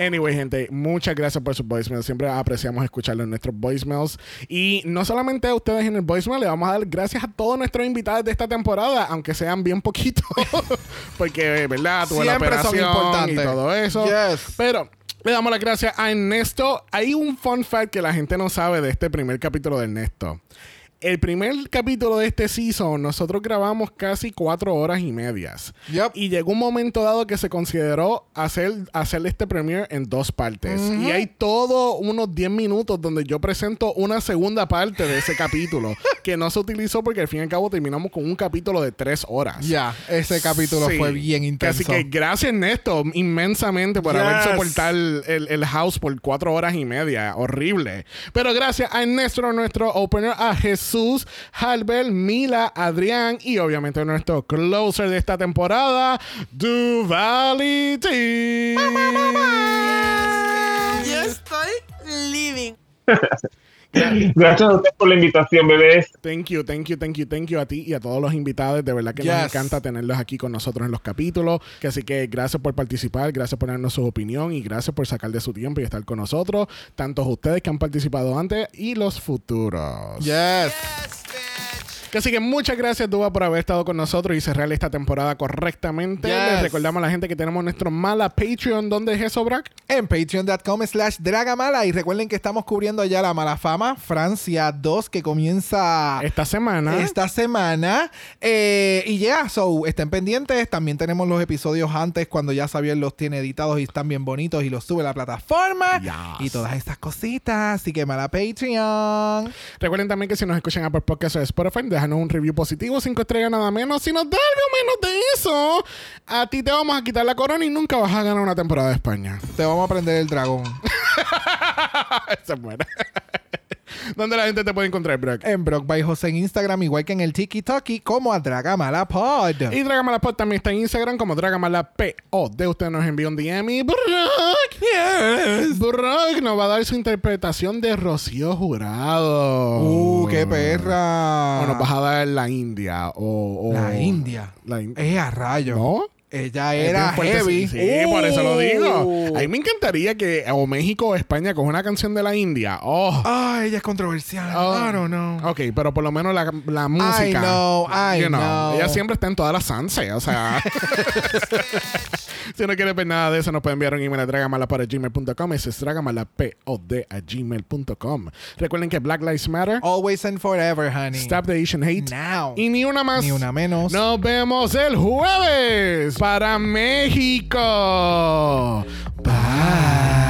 Anyway, gente, muchas gracias por sus voicemails. Siempre apreciamos escucharlos en nuestros voicemails. Y no solamente a ustedes en el voicemail, le vamos a dar gracias a todos nuestros invitados de esta temporada, aunque sean bien poquitos. *laughs* Porque, ¿verdad? Tuve la Siempre son operación importantes. y todo eso. Yes. Pero le damos las gracias a Ernesto. Hay un fun fact que la gente no sabe de este primer capítulo de Ernesto. El primer capítulo de este season, nosotros grabamos casi cuatro horas y medias. Yep. Y llegó un momento dado que se consideró hacer, hacer este premiere en dos partes. Y hay todo unos 10 minutos donde yo presento una segunda parte de ese capítulo *laughs* que no se utilizó porque al fin y al cabo terminamos con un capítulo de tres horas. Ya, ese capítulo Sí. fue bien intenso. Así que gracias, Néstor, inmensamente por haber Yes. soportado el, el- el house por cuatro horas y media. Horrible. Pero gracias a Néstor, nuestro opener, a Jesús, Halbert, Mila, Adrián y obviamente nuestro closer de esta temporada, Duvality. Yo estoy living. *laughs* *laughs* Gracias a ustedes por la invitación, bebés. Thank you, thank you, thank you, thank you a ti y a todos los invitados. De verdad que nos Yes. encanta tenerlos aquí con nosotros en los capítulos. Que así que gracias por participar, gracias por darnos su opinión y gracias por sacar de su tiempo y estar con nosotros. Tantos ustedes que han participado antes y los futuros. Yes. Así que muchas gracias, Duba, por haber estado con nosotros y cerrar esta temporada correctamente. Yes. Les recordamos a la gente que tenemos nuestro mala Patreon. ¿Dónde es eso, Brack? En patreon.com slash dragamala. Y recuerden que estamos cubriendo ya la mala fama Francia 2 que comienza Esta semana. esta semana. Eh, y ya, so, estén pendientes. También tenemos los episodios antes cuando ya Xavier los tiene editados y están bien bonitos y los sube a la plataforma. Yes. Y todas estas cositas. Así que mala Patreon. Recuerden también que si nos escuchan Apple Podcasts o Spotify, déjanos un review positivo, cinco estrellas nada menos. Si nos da algo menos de eso, a ti te vamos a quitar la corona y nunca vas a ganar una temporada de España. Te vamos a prender el dragón. *laughs* Se muere. *laughs* ¿Dónde la gente te puede encontrar, Brock? en Brock by José en Instagram, igual que en el Tiki Toki, como a Dragamala Pod. Y Dragamalapod también está en Instagram como Dragamalapod. Usted nos envía un DM y Brock, Yes. Brock nos va a dar su interpretación de Rocío Jurado. Uh, qué perra. O nos vas a dar la India. O, o- La India. La. Es a rayo. ¿No? Ella era fuerte, heavy. Sí, sí, por eso lo digo. Uh. A mí me encantaría que o México o España con una canción de la India. Oh. Ay, ella es controversial. Oh. I don't know. Ok, pero por lo menos la, la música. I know, I you know. Ella siempre está en todas las Sanse, o sea. *laughs* si no quiere ver nada de eso, nos puede enviar un email a dragamalapod@gmail.com. Ese es dragamalapod a gmail.com. Recuerden que Black Lives Matter, Always and forever, honey. Stop the Asian Hate Now. y ni una más. Ni una menos. Nos vemos el jueves para México. Bye.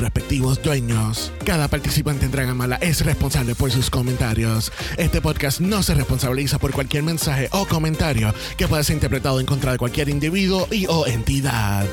respectivos dueños. Cada participante en Dragamala es responsable por sus comentarios. Este podcast no se responsabiliza por cualquier mensaje o comentario que pueda ser interpretado en contra de cualquier individuo y o entidad.